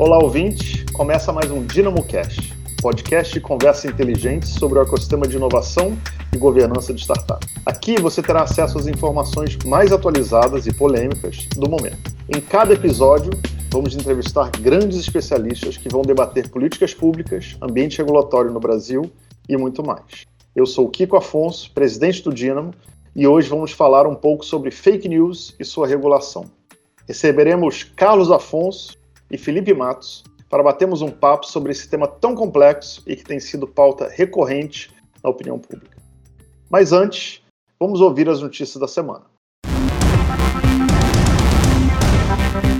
Olá, ouvinte! Começa mais um DynamoCast, podcast de conversa inteligente sobre o ecossistema de inovação e governança de startup. Aqui você terá acesso às informações mais atualizadas e polêmicas do momento. Em cada episódio, vamos entrevistar grandes especialistas que vão debater políticas públicas, ambiente regulatório no Brasil e muito mais. Eu sou Kiko Afonso, presidente do Dynamo, e hoje vamos falar um pouco sobre fake news e sua regulação. Receberemos Carlos Afonso e Felipe Matos para batermos um papo sobre esse tema tão complexo e que tem sido pauta recorrente na opinião pública. Mas antes, vamos ouvir as notícias da semana.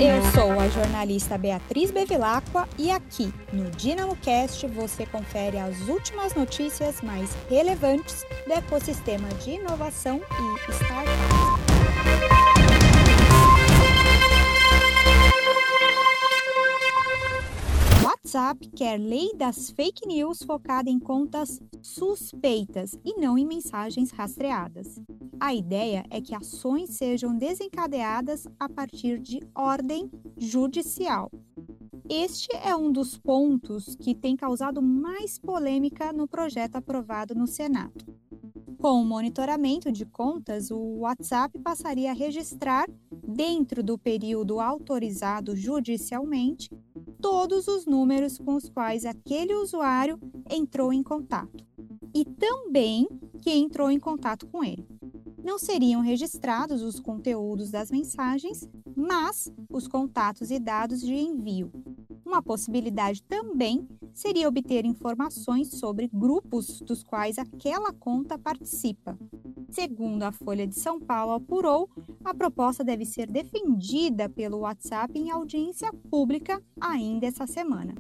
Eu sou a jornalista Beatriz Bevilacqua e aqui no DinamoCast você confere as últimas notícias mais relevantes do ecossistema de inovação e startups. WhatsApp quer lei das fake news focada em contas suspeitas e não em mensagens rastreadas. A ideia é que ações sejam desencadeadas a partir de ordem judicial. Este é um dos pontos que tem causado mais polêmica no projeto aprovado no Senado. Com o monitoramento de contas, o WhatsApp passaria a registrar, dentro do período autorizado judicialmente, todos os números com os quais aquele usuário entrou em contato e também quem entrou em contato com ele. Não seriam registrados os conteúdos das mensagens, mas os contatos e dados de envio. Uma possibilidade também seria obter informações sobre grupos dos quais aquela conta participa. Segundo a Folha de São Paulo apurou, a proposta deve ser defendida pelo WhatsApp em audiência pública ainda essa semana.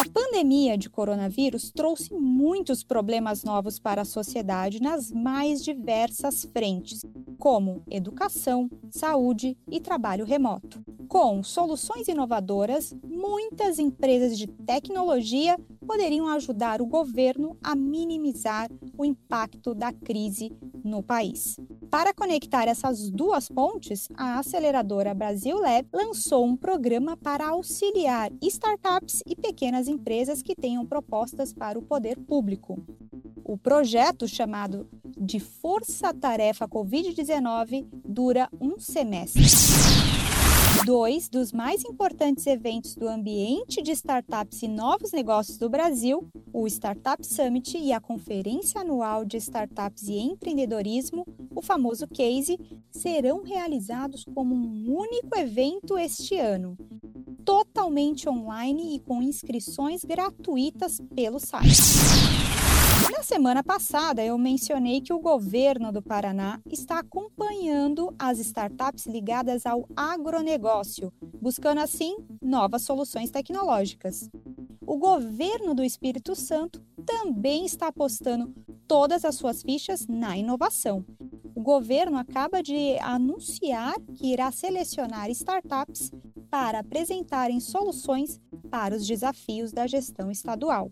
A pandemia de coronavírus trouxe muitos problemas novos para a sociedade nas mais diversas frentes, como educação, saúde e trabalho remoto. Com soluções inovadoras, muitas empresas de tecnologia poderiam ajudar o governo a minimizar o impacto da crise no país. Para conectar essas duas pontes, a aceleradora Brasil Lab lançou um programa para auxiliar startups e pequenas empresas que tenham propostas para o poder público. O projeto, chamado de Força Tarefa Covid-19, dura um semestre dois dos mais importantes eventos do ambiente de startups e novos negócios do Brasil, o Startup Summit e a Conferência Anual de Startups e Empreendedorismo, o famoso CASE, serão realizados como um único evento este ano, totalmente online e com inscrições gratuitas pelo site. Na semana passada, eu mencionei que o governo do Paraná está acompanhando as startups ligadas ao agronegócio, buscando assim novas soluções tecnológicas. O governo do Espírito Santo também está apostando todas as suas fichas na inovação. O governo acaba de anunciar que irá selecionar startups para apresentarem soluções para os desafios da gestão estadual.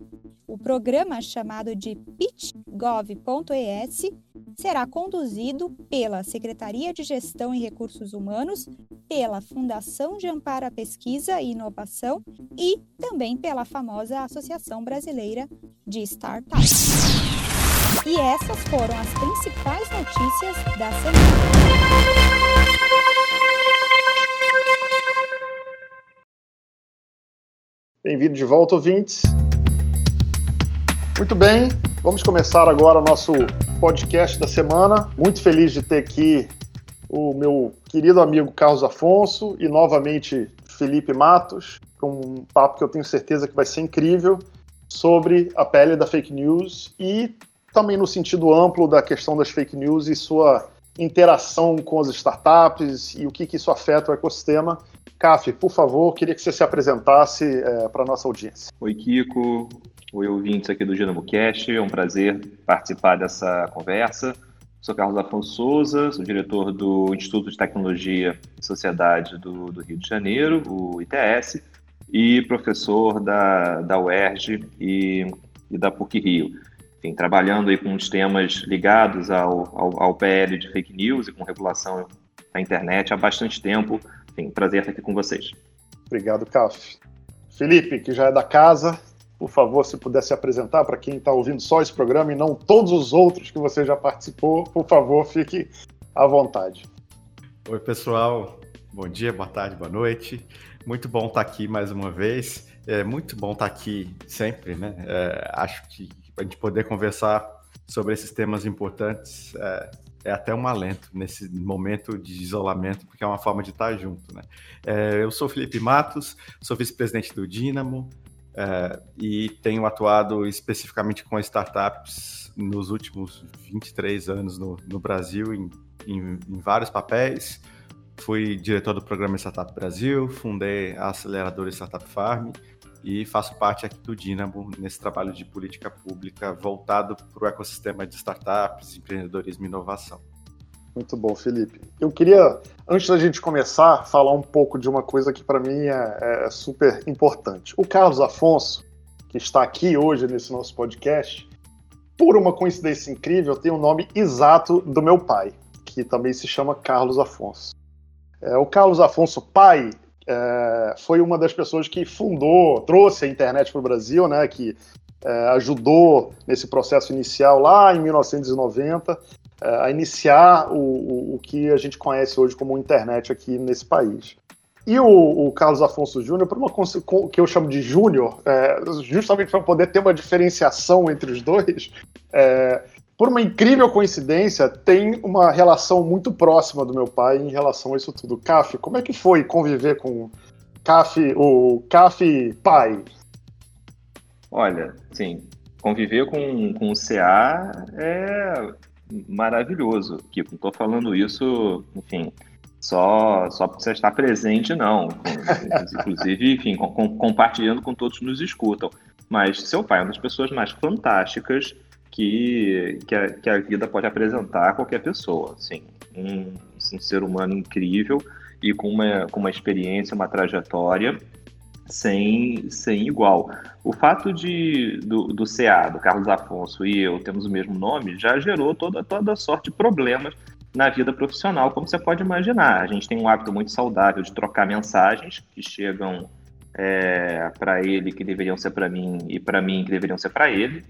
O programa, chamado de pitchgov.es, será conduzido pela Secretaria de Gestão e Recursos Humanos, pela Fundação de Amparo à Pesquisa e Inovação e também pela famosa Associação Brasileira de Startups. E essas foram as principais notícias da semana. Bem-vindo de volta, ouvintes. Muito bem, vamos começar agora o nosso podcast da semana. Muito feliz de ter aqui o meu querido amigo Carlos Afonso e novamente Felipe Matos, com um papo que eu tenho certeza que vai ser incrível sobre a pele da fake news e também no sentido amplo da questão das fake news e sua interação com as startups e o que, que isso afeta o ecossistema. Caf, por favor, queria que você se apresentasse é, para a nossa audiência. Oi, Kiko. Oi, ouvintes aqui do DinamoCast. É um prazer participar dessa conversa. Sou Carlos Afonso Souza, sou diretor do Instituto de Tecnologia e Sociedade do, do Rio de Janeiro, o ITS, e professor da, da UERJ e, e da PUC-Rio. Enfim, trabalhando aí com os temas ligados ao, ao, ao PL de fake news e com regulação da internet há bastante tempo. Enfim, prazer estar aqui com vocês. Obrigado, Caf. Felipe, que já é da casa, por favor, se puder se apresentar para quem está ouvindo só esse programa e não todos os outros que você já participou, por favor, fique à vontade. Oi, pessoal. Bom dia, boa tarde, boa noite. Muito bom estar aqui mais uma vez. É muito bom estar aqui sempre, né? É, acho que a gente poder conversar sobre esses temas importantes é, é, até um alento nesse momento de isolamento, porque é uma forma de estar junto, né? É, eu sou Felipe Matos, sou vice-presidente do Dínamo é, e tenho atuado especificamente com startups nos últimos 23 anos no, no Brasil, em, em, em vários papéis. Fui diretor do programa Startup Brasil, fundei a aceleradora Startup Farm e faço parte aqui do Dynamo nesse trabalho de política pública voltado para o ecossistema de startups, empreendedorismo e inovação. Muito bom, Felipe. Eu queria, antes da gente começar, falar um pouco de uma coisa que para mim é, é, super importante. O Carlos Afonso, que está aqui hoje nesse nosso podcast, por uma coincidência incrível, tem o nome exato do meu pai, que também se chama Carlos Afonso. É, o Carlos Afonso, pai, é, foi uma das pessoas que fundou, trouxe a internet para o Brasil, né, que é, ajudou nesse processo inicial lá em 1990 é, a iniciar o, o, o, que a gente conhece hoje como internet aqui nesse país. E o, o Carlos Afonso Júnior, por uma que eu chamo de Júnior, é, justamente para poder ter uma diferenciação entre os dois, é, por uma incrível coincidência, tem uma relação muito próxima do meu pai em relação a isso tudo. Caf, como é que foi conviver com Caf, o Caf pai? Olha, sim, conviver com, com o CA é maravilhoso. Kiko, não estou falando isso, enfim, só, só porque você está presente, não. Inclusive, enfim, com, compartilhando com todos que nos escutam. Mas seu pai é uma das pessoas mais fantásticas que, que, a, que a vida pode apresentar a qualquer pessoa. Assim, um, um ser humano incrível e com uma, com uma experiência, uma trajetória sem, sem igual. O fato de do, do CA, do Carlos Afonso e eu temos o mesmo nome, já gerou toda, toda sorte de problemas na vida profissional, como você pode imaginar. A gente tem um hábito muito saudável de trocar mensagens que chegam é, para ele que deveriam ser para mim e para mim que deveriam ser para ele.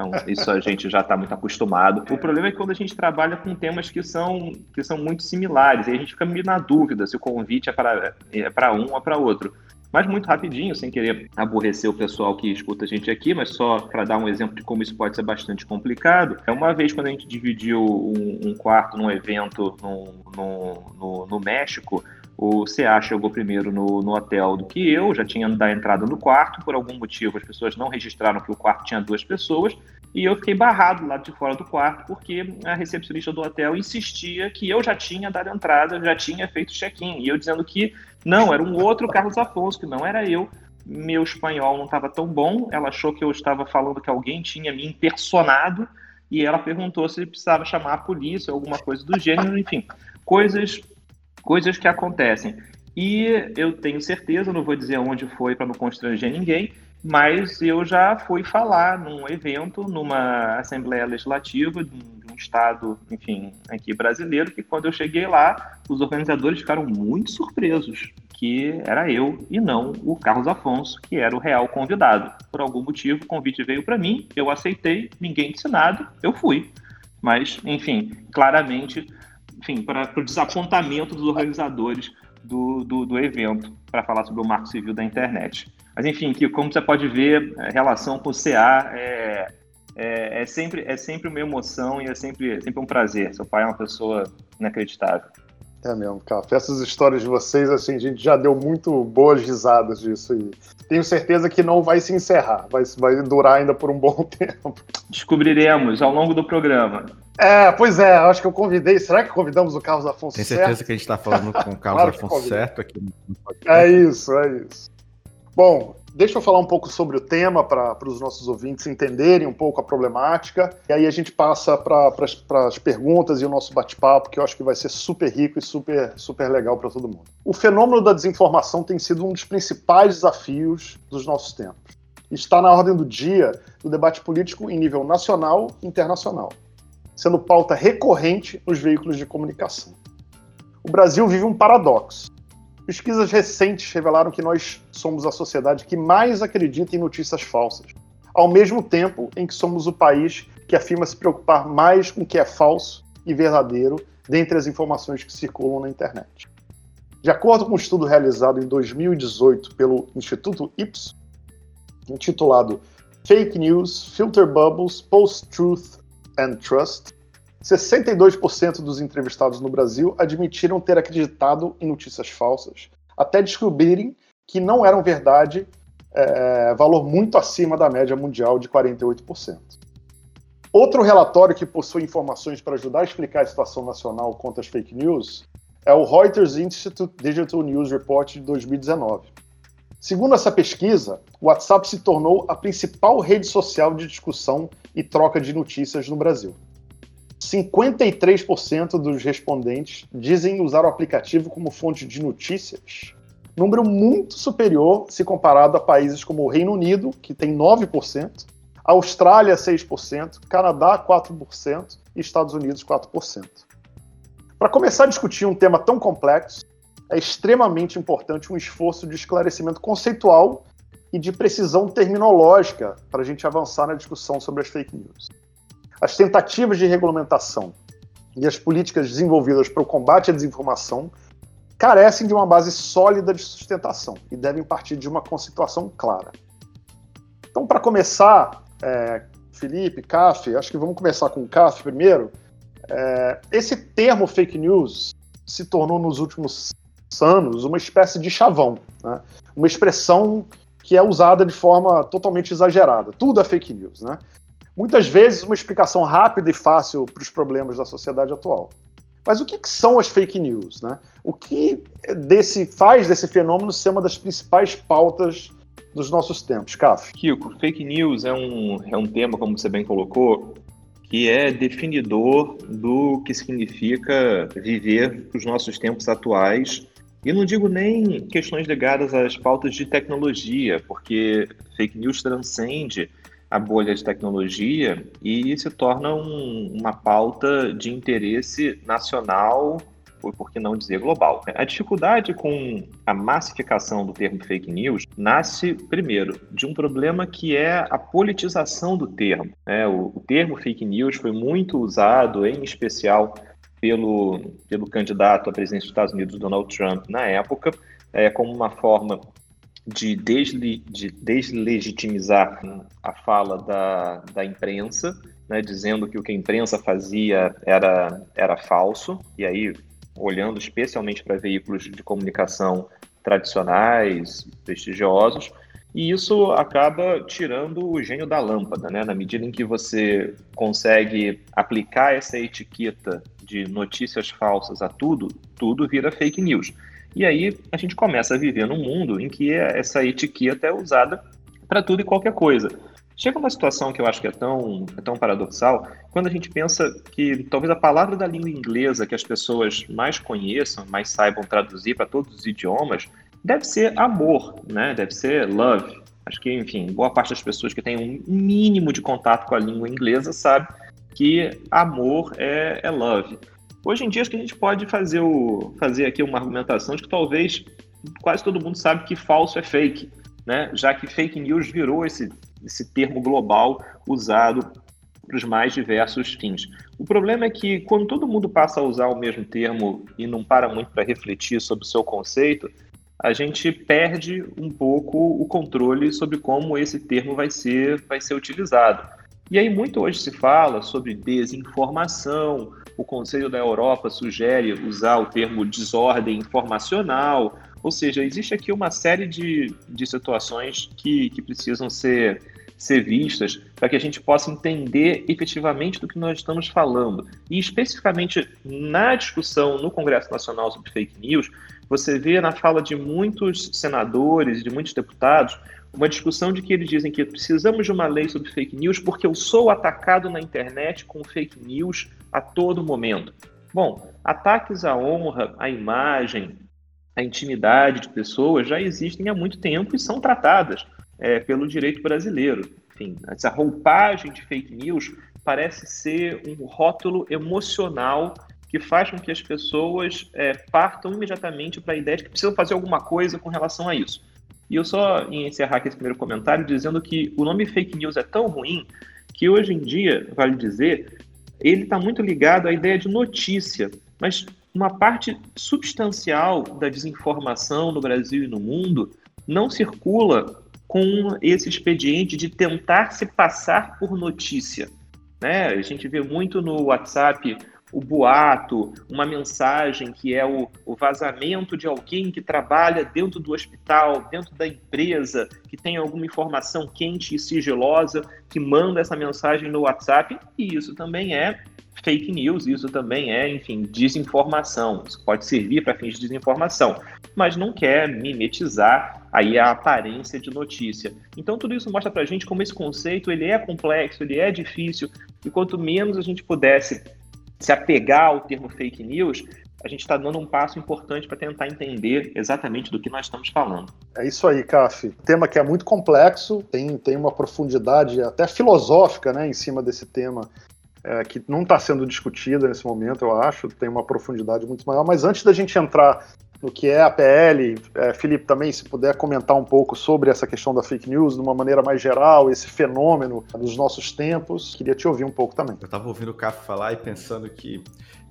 Então, isso a gente já está muito acostumado. O problema é que quando a gente trabalha com temas que são, que são muito similares, aí a gente fica meio na dúvida se o convite é para é um ou para outro. Mas muito rapidinho, sem querer aborrecer o pessoal que escuta a gente aqui, mas só para dar um exemplo de como isso pode ser bastante complicado. É uma vez quando a gente dividiu um, um quarto num evento no, no, no, no México, o CA chegou primeiro no, no, hotel do que eu, já tinha da entrada no quarto, por algum motivo as pessoas não registraram que o quarto tinha duas pessoas, e eu fiquei barrado lá de fora do quarto, porque a recepcionista do hotel insistia que eu já tinha dado entrada, já tinha feito check-in, e eu dizendo que não, era um outro Carlos Afonso, que não era eu. Meu espanhol não estava tão bom, ela achou que eu estava falando que alguém tinha me impersonado, e ela perguntou se precisava chamar a polícia, alguma coisa do gênero, enfim, coisas coisas que acontecem. E eu tenho certeza, não vou dizer onde foi para não constranger ninguém, mas eu já fui falar num evento, numa Assembleia Legislativa de um estado, enfim, aqui brasileiro, que quando eu cheguei lá, os organizadores ficaram muito surpresos que era eu e não o Carlos Afonso, que era o real convidado. Por algum motivo, o convite veio para mim, eu aceitei, ninguém disse nada, eu fui. Mas, enfim, claramente enfim, para o desapontamento dos organizadores do, do, do evento, para falar sobre o marco civil da internet. Mas, enfim, que, como você pode ver, a relação com o CA é, é, é, sempre, é sempre uma emoção e é sempre, é sempre um prazer. Seu pai é uma pessoa inacreditável. É mesmo, cara. Essas histórias de vocês, assim, a gente já deu muito boas risadas disso e tenho certeza que não vai se encerrar, vai, vai durar ainda por um bom tempo. Descobriremos ao longo do programa. É, pois é, acho que eu convidei. Será que convidamos o Carlos Afonso Tem certeza certo? que a gente está falando com o Carlos claro Afonso certo aqui no podcast? É isso, é isso. Bom, deixa eu falar um pouco sobre o tema para os nossos ouvintes entenderem um pouco a problemática. E aí a gente passa para as perguntas e o nosso bate-papo, que eu acho que vai ser super rico e super, super legal para todo mundo. O fenômeno da desinformação tem sido um dos principais desafios dos nossos tempos. Está na ordem do dia do debate político em nível nacional e internacional sendo pauta recorrente nos veículos de comunicação. O Brasil vive um paradoxo. Pesquisas recentes revelaram que nós somos a sociedade que mais acredita em notícias falsas, ao mesmo tempo em que somos o país que afirma se preocupar mais com o que é falso e verdadeiro dentre as informações que circulam na internet. De acordo com um estudo realizado em 2018 pelo Instituto Ipsos, intitulado Fake News, Filter Bubbles, Post-Truth and Trust, 62% dos entrevistados no Brasil admitiram ter acreditado em notícias falsas, até descobrirem que não eram verdade, é, valor muito acima da média mundial de 48%. Outro relatório que possui informações para ajudar a explicar a situação nacional contra as fake news é o Reuters Institute Digital News Report de 2019. Segundo essa pesquisa, o WhatsApp se tornou a principal rede social de discussão e troca de notícias no Brasil. 53% dos respondentes dizem usar o aplicativo como fonte de notícias, número muito superior se comparado a países como o Reino Unido, que tem 9%, Austrália 6%, Canadá 4% e Estados Unidos 4%. Para começar a discutir um tema tão complexo, é extremamente importante um esforço de esclarecimento conceitual e de precisão terminológica para a gente avançar na discussão sobre as fake news. As tentativas de regulamentação e as políticas desenvolvidas para o combate à desinformação carecem de uma base sólida de sustentação e devem partir de uma conceituação clara. Então, para começar, é, Felipe, CAF, acho que vamos começar com o CAF primeiro. É, esse termo fake news se tornou nos últimos anos uma espécie de chavão, né? uma expressão que é usada de forma totalmente exagerada. Tudo é fake news, né? Muitas vezes uma explicação rápida e fácil para os problemas da sociedade atual. Mas o que, que, são as fake news? Né? O que desse, faz desse fenômeno ser uma das principais pautas dos nossos tempos, Caf? Kiko, fake news é um, é um tema, como você bem colocou, que é definidor do que significa viver os nossos tempos atuais. E não digo nem questões ligadas às pautas de tecnologia, porque fake news transcende a bolha de tecnologia e se torna um, uma pauta de interesse nacional, ou por que não dizer global. A dificuldade com a massificação do termo fake news nasce, primeiro, de um problema que é a politização do termo. É, o, o termo fake news foi muito usado, em especial pelo, pelo candidato à presidência dos Estados Unidos, Donald Trump, na época, é, como uma forma de, de deslegitimizar a fala da, da imprensa, né, dizendo que o que a imprensa fazia era, era falso, e aí olhando especialmente para veículos de comunicação tradicionais, prestigiosos, e isso acaba tirando o gênio da lâmpada, né? Na medida em que você consegue aplicar essa etiqueta de notícias falsas a tudo, tudo vira fake news. E aí a gente começa a viver num mundo em que essa etiqueta é usada para tudo e qualquer coisa. Chega uma situação que eu acho que é tão, é tão paradoxal, quando a gente pensa que talvez a palavra da língua inglesa que as pessoas mais conheçam, mais saibam traduzir para todos os idiomas, deve ser amor, né? Deve ser love. Acho que, enfim, boa parte das pessoas que têm um mínimo de contato com a língua inglesa sabe que amor é, é love. Hoje em dia, acho que a gente pode fazer, o, fazer aqui uma argumentação de que talvez quase todo mundo sabe que falso é fake, né? já que fake news virou esse, esse termo global usado para os mais diversos fins. O problema é que quando todo mundo passa a usar o mesmo termo e não para muito para refletir sobre o seu conceito, a gente perde um pouco o controle sobre como esse termo vai ser, vai ser utilizado. E aí muito hoje se fala sobre desinformação, o Conselho da Europa sugere usar o termo desordem informacional, ou seja, existe aqui uma série de, de situações que, que precisam ser, ser vistas para que a gente possa entender efetivamente do que nós estamos falando. E especificamente na discussão no Congresso Nacional sobre fake news, você vê na fala de muitos senadores de muitos deputados uma discussão de que eles dizem que precisamos de uma lei sobre fake news porque eu sou atacado na internet com fake news a todo momento. Bom, ataques à honra, à imagem, à intimidade de pessoas já existem há muito tempo e são tratadas é, pelo direito brasileiro. Enfim, essa roupagem de fake news parece ser um rótulo emocional que faz com que as pessoas é, partam imediatamente para a ideia de que precisam fazer alguma coisa com relação a isso. E eu só encerrar aqui esse primeiro comentário dizendo que o nome fake news é tão ruim que hoje em dia, vale dizer, ele está muito ligado à ideia de notícia, mas uma parte substancial da desinformação no Brasil e no mundo não circula com esse expediente de tentar se passar por notícia. Né? A gente vê muito no WhatsApp o boato, uma mensagem que é o, o, vazamento de alguém que trabalha dentro do hospital, dentro da empresa, que tem alguma informação quente e sigilosa, que manda essa mensagem no WhatsApp, e isso também é fake news, isso também é, enfim, desinformação. Isso pode servir para fins de desinformação, mas não quer mimetizar aí a aparência de notícia. Então tudo isso mostra para a gente como esse conceito ele é complexo, ele é difícil, e quanto menos a gente pudesse se apegar ao termo fake news, a gente está dando um passo importante para tentar entender exatamente do que nós estamos falando. É isso aí, Caf. Tema que é muito complexo, tem, tem uma profundidade até filosófica né, em cima desse tema. É, que não está sendo discutida nesse momento, eu acho, tem uma profundidade muito maior. Mas antes da gente entrar no que é a PL. É, Felipe, também, se puder comentar um pouco sobre essa questão da fake news de uma maneira mais geral, esse fenômeno dos nossos tempos, queria te ouvir um pouco também. Eu estava ouvindo o Café falar e pensando que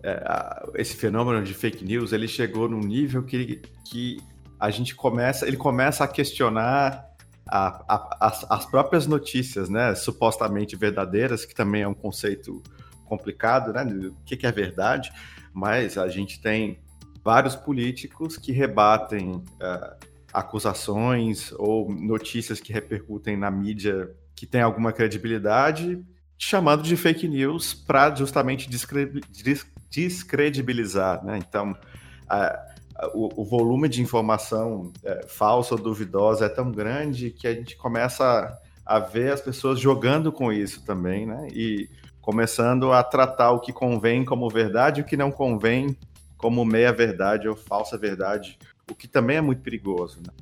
é, esse fenômeno de fake news ele chegou num nível que, que a gente começa, ele começa a questionar a, a, as, as próprias notícias, né, supostamente verdadeiras, que também é um conceito complicado, né, o que, que é verdade, mas a gente tem vários políticos que rebatem uh, acusações ou notícias que repercutem na mídia que tem alguma credibilidade, chamando de fake news para justamente descredibilizar. Né? Então, uh, o, o, volume de informação uh, falsa ou duvidosa é tão grande que a gente começa a, a ver as pessoas jogando com isso também, né? E começando a tratar o que convém como verdade e o que não convém como meia verdade ou falsa verdade, o que também é muito perigoso. Né?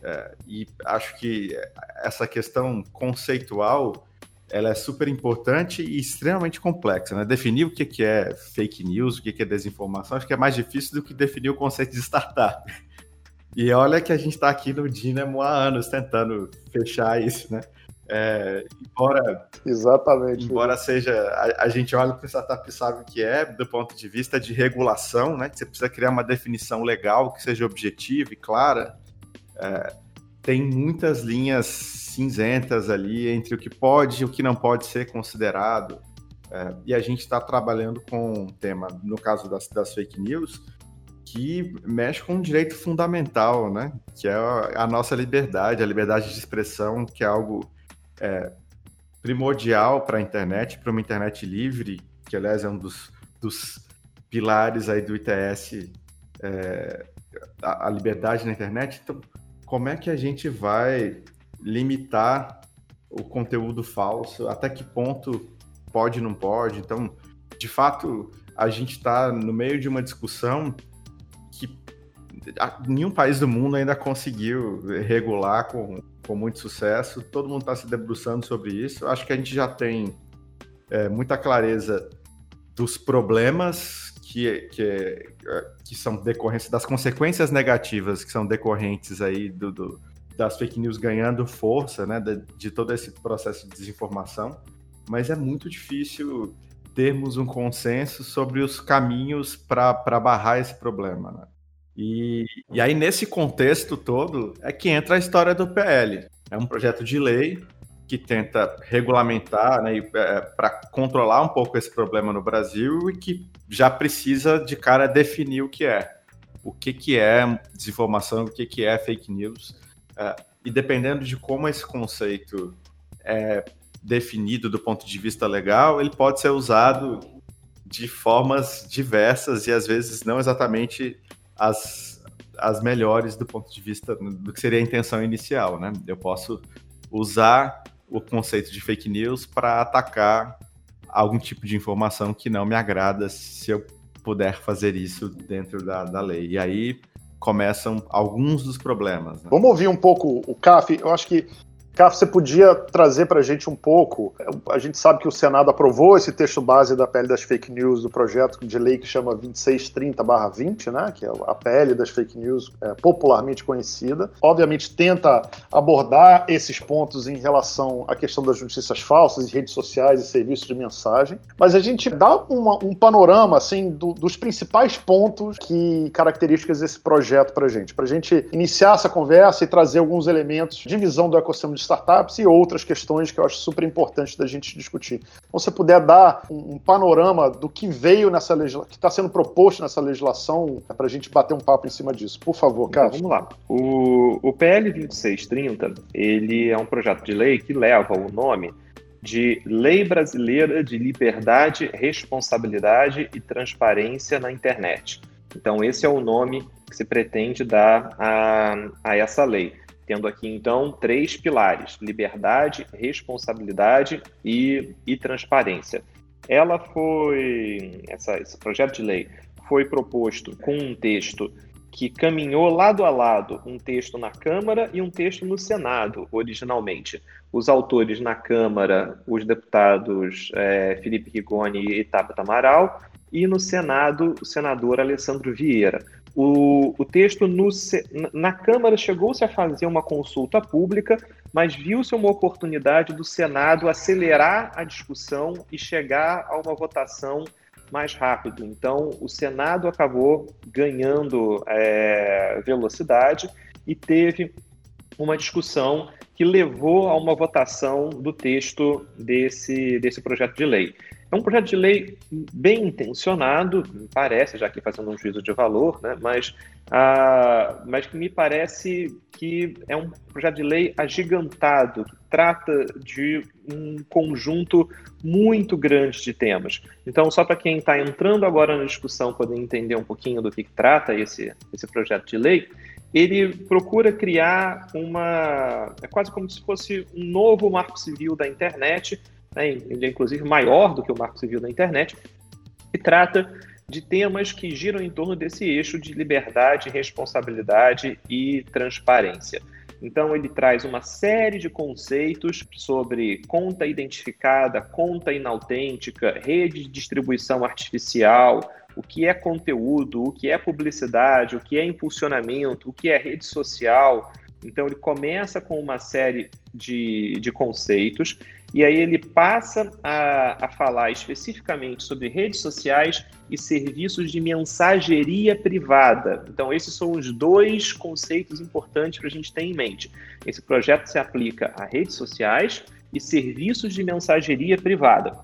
É, e acho que essa questão conceitual ela é super importante e extremamente complexa. Né? Definir o que é fake news, o que é desinformação, acho que é mais difícil do que definir o conceito de startup. E olha que a gente está aqui no Dynamo há anos tentando fechar isso, né? É, embora, Exatamente. Embora seja, a, a gente olha para o startup sabe o que é, do ponto de vista de regulação, né? Que você precisa criar uma definição legal que seja objetiva e clara. É, tem muitas linhas cinzentas ali entre o que pode e o que não pode ser considerado. É, e a gente está trabalhando com um tema, no caso das, das fake news, que mexe com um direito fundamental, né? Que é a nossa liberdade, a liberdade de expressão, que é algo é, primordial para a internet, para uma internet livre, que aliás é um dos, dos pilares aí do ITS, é, a, a, liberdade na internet. Então, como é que a gente vai limitar o conteúdo falso? Até que ponto pode, não pode? Então, de fato, a gente está no meio de uma discussão que nenhum país do mundo ainda conseguiu regular com com muito sucesso. Todo mundo está se debruçando sobre isso. Acho que a gente já tem é, muita clareza dos problemas que, que, que são decorrentes, das consequências negativas que são decorrentes aí do, do das fake news ganhando força, né, de, de todo esse processo de desinformação. Mas é muito difícil termos um consenso sobre os caminhos para barrar esse problema. Né? E, e aí, nesse contexto todo, é que entra a história do PL. É um projeto de lei que tenta regulamentar né, é, para controlar um pouco esse problema no Brasil e que já precisa de cara definir o que é. O que, que é desinformação, o que, que é fake news. É, e dependendo de como esse conceito é definido do ponto de vista legal, ele pode ser usado de formas diversas e às vezes não exatamente as, as melhores do ponto de vista do que seria a intenção inicial, né? Eu posso usar o conceito de fake news para atacar algum tipo de informação que não me agrada se eu puder fazer isso dentro da, da lei. E aí começam alguns dos problemas. Né? Vamos ouvir um pouco o CAF. Eu acho que Carlos, você podia trazer para a gente um pouco? A gente sabe que o Senado aprovou esse texto base da PL das fake news do projeto de lei que chama 2630/20, né? Que é a PL das fake news é, popularmente conhecida. Obviamente tenta abordar esses pontos em relação à questão das notícias falsas, redes sociais e serviços de mensagem. Mas a gente dá uma, um panorama assim do, dos principais pontos que características desse projeto para a gente, para a gente iniciar essa conversa e trazer alguns elementos de visão do ecossistema de startups e outras questões que eu acho super importantes da gente discutir. Então, se você puder dar um, panorama do que veio nessa legislação, que está sendo proposto nessa legislação, é para a gente bater um papo em cima disso. Por favor, Carlos. Então, vamos lá. O, o PL 2630, ele é um projeto de lei que leva o nome de Lei Brasileira de Liberdade, Responsabilidade e Transparência na Internet. Então, esse é o nome que se pretende dar a, a essa lei. Tendo aqui, então, três pilares: liberdade, responsabilidade e, e transparência. Ela foi, essa, esse projeto de lei foi proposto com um texto que caminhou lado a lado, um texto na Câmara e um texto no Senado, originalmente. Os autores na Câmara, os deputados é, Felipe Rigoni e Tabata Amaral, e no Senado, o senador Alessandro Vieira. O, o texto no, na Câmara chegou-se a fazer uma consulta pública, mas viu-se uma oportunidade do Senado acelerar a discussão e chegar a uma votação mais rápido. Então, o Senado acabou ganhando é, velocidade e teve uma discussão que levou a uma votação do texto desse, desse projeto de lei. É um projeto de lei bem intencionado, me parece, já aqui fazendo um juízo de valor, né? mas, ah, mas que me parece que é um projeto de lei agigantado, que trata de um conjunto muito grande de temas. Então, só para quem está entrando agora na discussão poder entender um pouquinho do que, que trata esse, esse projeto de lei, ele procura criar uma. É quase como se fosse um novo marco civil da internet né, ele é inclusive maior do que o Marco Civil da Internet, e trata de temas que giram em torno desse eixo de liberdade, responsabilidade e transparência. Então, ele traz uma série de conceitos sobre conta identificada, conta inautêntica, rede de distribuição artificial, o que é conteúdo, o que é publicidade, o que é impulsionamento, o que é rede social. Então, ele começa com uma série de, de conceitos e aí ele passa a, a falar especificamente sobre redes sociais e serviços de mensageria privada. Então, esses são os dois conceitos importantes para a gente ter em mente. Esse projeto se aplica a redes sociais e serviços de mensageria privada.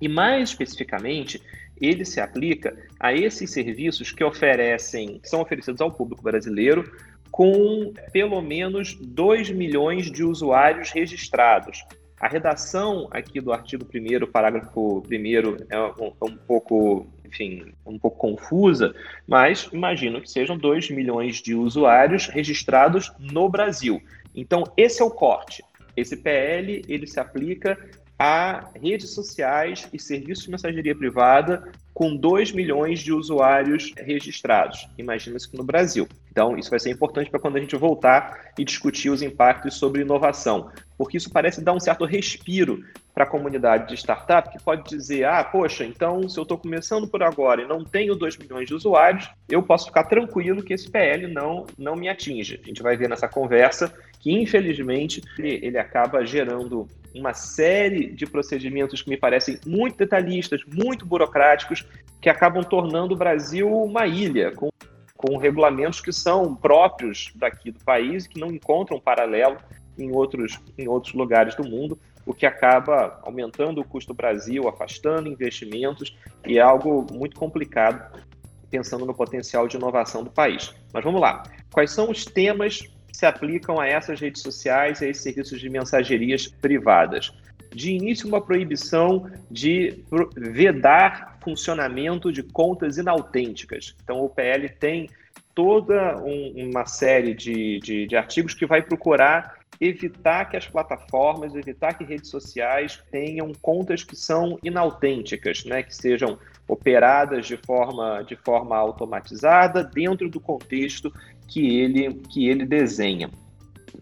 E mais especificamente, ele se aplica a esses serviços que oferecem, são oferecidos ao público brasileiro com pelo menos 2 milhões de usuários registrados. A redação aqui do artigo 1 parágrafo 1 é um, é um pouco, enfim, um pouco confusa, mas imagino que sejam 2 milhões de usuários registrados no Brasil. Então, esse é o corte. Esse PL ele se aplica a redes sociais e serviços de mensageria privada com 2 milhões de usuários registrados. Imagina-se que no Brasil. Então, isso vai ser importante para quando a gente voltar e discutir os impactos sobre inovação, porque isso parece dar um certo respiro para a comunidade de startup, que pode dizer: ah, poxa, então se eu estou começando por agora e não tenho 2 milhões de usuários, eu posso ficar tranquilo que esse PL não, não me atinge. A gente vai ver nessa conversa que, infelizmente, ele, ele acaba gerando uma série de procedimentos que me parecem muito detalhistas, muito burocráticos, que acabam tornando o Brasil uma ilha, com, com regulamentos que são próprios daqui do país e que não encontram paralelo em outros, em outros lugares do mundo, o que acaba aumentando o custo do Brasil, afastando investimentos e é algo muito complicado pensando no potencial de inovação do país. Mas vamos lá. Quais são os temas se aplicam a essas redes sociais e a esses serviços de mensagerias privadas. De início, uma proibição de vedar funcionamento de contas inautênticas. Então, o PL tem toda um, uma série de, de, de artigos que vai procurar evitar que as plataformas, evitar que redes sociais tenham contas que são inautênticas, né? que sejam operadas de forma, de forma automatizada dentro do contexto que ele, que ele desenha.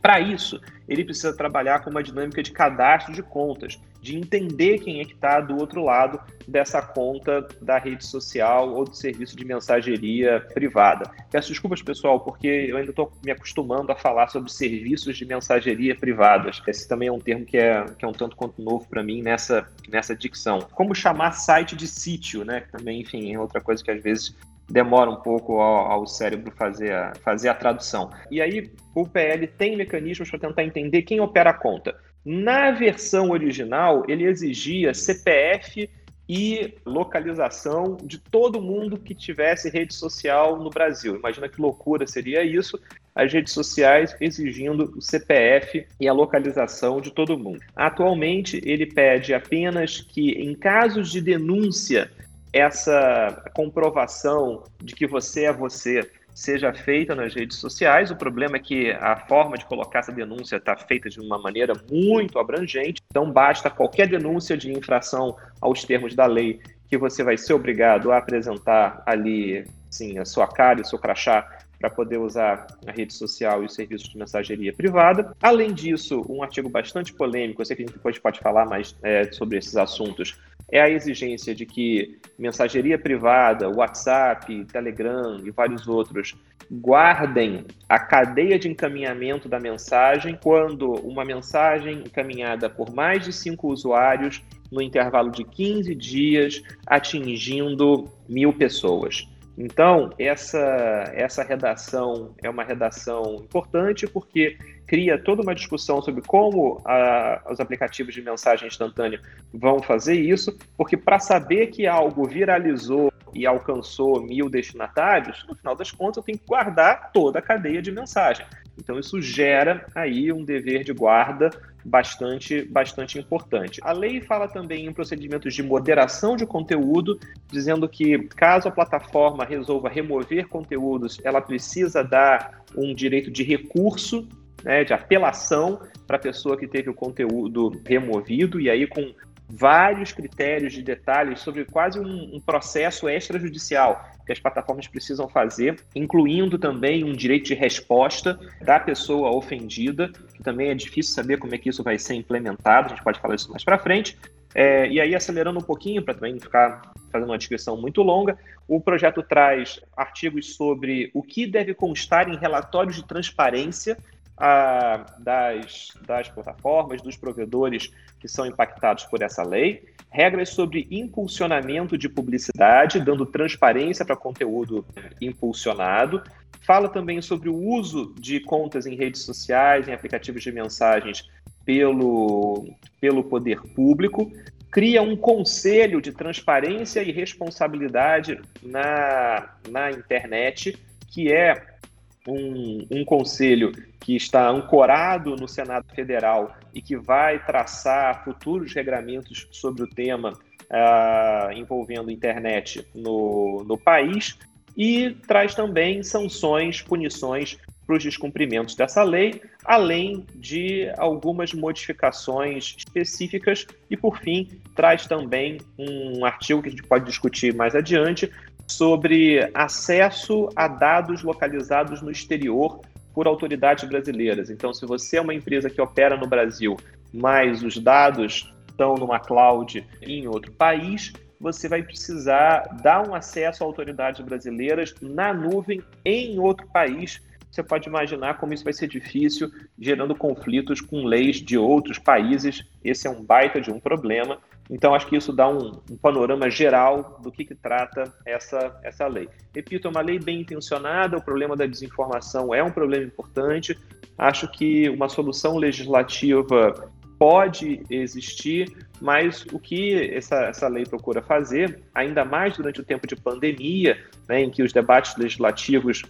Para isso, ele precisa trabalhar com uma dinâmica de cadastro de contas, de entender quem é que está do outro lado dessa conta da rede social ou do serviço de mensageria privada. Peço desculpas, pessoal, porque eu ainda estou me acostumando a falar sobre serviços de mensageria privadas. Esse também é um termo que é, que é um tanto quanto novo para mim nessa, nessa dicção. Como chamar site de sítio, né? Também, enfim, é outra coisa que às vezes demora um pouco ao, ao, cérebro fazer a, fazer a tradução. E aí o PL tem mecanismos para tentar entender quem opera a conta. Na versão original, ele exigia CPF e localização de todo mundo que tivesse rede social no Brasil. Imagina que loucura seria isso, as redes sociais exigindo o CPF e a localização de todo mundo. Atualmente, ele pede apenas que, em casos de denúncia essa comprovação de que você é você seja feita nas redes sociais. O problema é que a forma de colocar essa denúncia está feita de uma maneira muito abrangente, então basta qualquer denúncia de infração aos termos da lei que você vai ser obrigado a apresentar ali sim, a sua cara e o seu crachá para poder usar a rede social e os serviços de mensageria privada. Além disso, um artigo bastante polêmico, eu sei que a gente depois pode falar mais é, sobre esses assuntos, é a exigência de que mensageria privada, WhatsApp, Telegram e vários outros guardem a cadeia de encaminhamento da mensagem quando uma mensagem encaminhada por mais de cinco usuários no intervalo de 15 dias atingindo mil pessoas. Então, essa, essa redação é uma redação importante porque cria toda uma discussão sobre como a, os aplicativos de mensagem instantânea vão fazer isso, porque para saber que algo viralizou e alcançou mil destinatários, no final das contas eu tenho que guardar toda a cadeia de mensagem. Então isso gera aí um dever de guarda bastante, bastante importante. A lei fala também em procedimentos de moderação de conteúdo, dizendo que caso a plataforma resolva remover conteúdos, ela precisa dar um direito de recurso, né, de apelação para a pessoa que teve o conteúdo removido, e aí com vários critérios de detalhes sobre quase um, um, processo extrajudicial que as plataformas precisam fazer, incluindo também um direito de resposta da pessoa ofendida, que também é difícil saber como é que isso vai ser implementado, a gente pode falar isso mais para frente. É, e aí, acelerando um pouquinho, para também ficar fazendo uma descrição muito longa, o projeto traz artigos sobre o que deve constar em relatórios de transparência a, das, das plataformas, dos provedores que são impactados por essa lei, regras sobre impulsionamento de publicidade, dando transparência para conteúdo impulsionado, fala também sobre o uso de contas em redes sociais, em aplicativos de mensagens pelo, pelo poder público, cria um conselho de transparência e responsabilidade na, na internet, que é um, um conselho que está ancorado no Senado Federal e que vai traçar futuros regramentos sobre o tema uh, envolvendo internet no, no país e traz também sanções, punições para os descumprimentos dessa lei, além de algumas modificações específicas e, por fim, traz também um artigo que a gente pode discutir mais adiante sobre acesso a dados localizados no exterior por autoridades brasileiras. Então, se você é uma empresa que opera no Brasil, mas os dados estão numa cloud em outro país, você vai precisar dar um acesso a autoridades brasileiras na nuvem em outro país. Você pode imaginar como isso vai ser difícil, gerando conflitos com leis de outros países. Esse é um baita de um problema. Então, acho que isso dá um, um panorama geral do que, que, trata essa, essa lei. Repito, é uma lei bem intencionada, o problema da desinformação é um problema importante. Acho que uma solução legislativa pode existir, mas o que essa, essa lei procura fazer, ainda mais durante o tempo de pandemia, né, em que os debates legislativos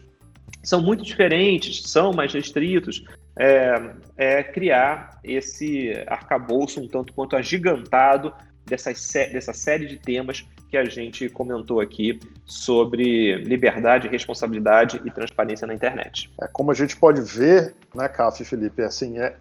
são muito diferentes, são mais restritos, é, é criar esse arcabouço um tanto quanto agigantado dessas, dessa série de temas que a gente comentou aqui sobre liberdade, responsabilidade e transparência na internet. É, como a gente pode ver, né, e Felipe, assim, é,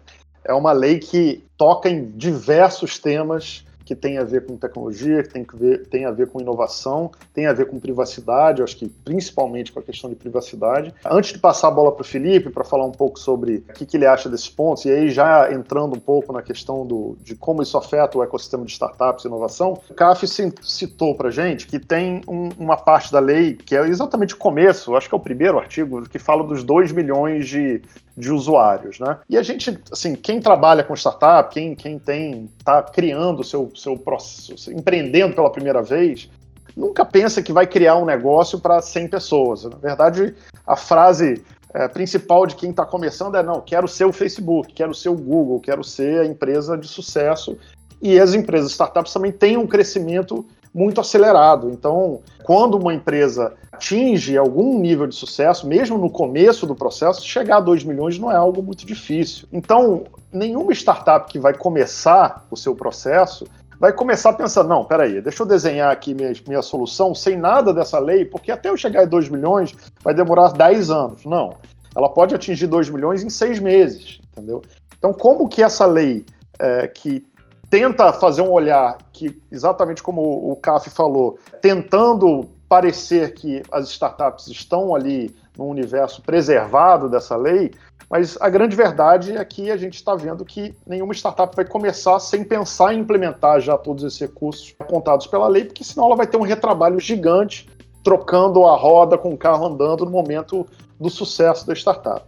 é uma lei que toca em diversos temas que tem a ver com tecnologia, que tem, que ver, tem a ver com inovação, tem a ver com privacidade, eu acho que principalmente com a questão de privacidade. Antes de passar a bola para o Felipe, para falar um pouco sobre o que, que, ele acha desses pontos, e aí já entrando um pouco na questão do, de como isso afeta o ecossistema de startups e inovação, o CAF citou para gente que tem um, uma parte da lei, que é exatamente o começo, acho que é o primeiro artigo, que fala dos 2 milhões de de usuários, né? E a gente, assim, quem trabalha com startup, quem, quem tem, tá criando seu, seu processo, empreendendo pela primeira vez, nunca pensa que vai criar um negócio para 100 pessoas. Na verdade, a frase é, principal de quem está começando é: não, quero ser o Facebook, quero ser o Google, quero ser a empresa de sucesso. E as empresas startups também têm um crescimento muito acelerado. Então, quando uma empresa atinge algum nível de sucesso, mesmo no começo do processo, chegar a 2 milhões não é algo muito difícil. Então, nenhuma startup que vai começar o seu processo vai começar pensando, não, peraí, deixa eu desenhar aqui minha, minha solução sem nada dessa lei, porque até eu chegar a 2 milhões vai demorar 10 anos. Não. Ela pode atingir 2 milhões em seis meses, entendeu? Então, como que essa lei é, que tenta fazer um olhar que, exatamente como o CAF falou, tentando parecer que as startups estão ali no universo preservado dessa lei, mas a grande verdade é que a gente está vendo que nenhuma startup vai começar sem pensar em implementar já todos esses recursos apontados pela lei, porque senão ela vai ter um retrabalho gigante trocando a roda com o carro andando no momento do sucesso da startup.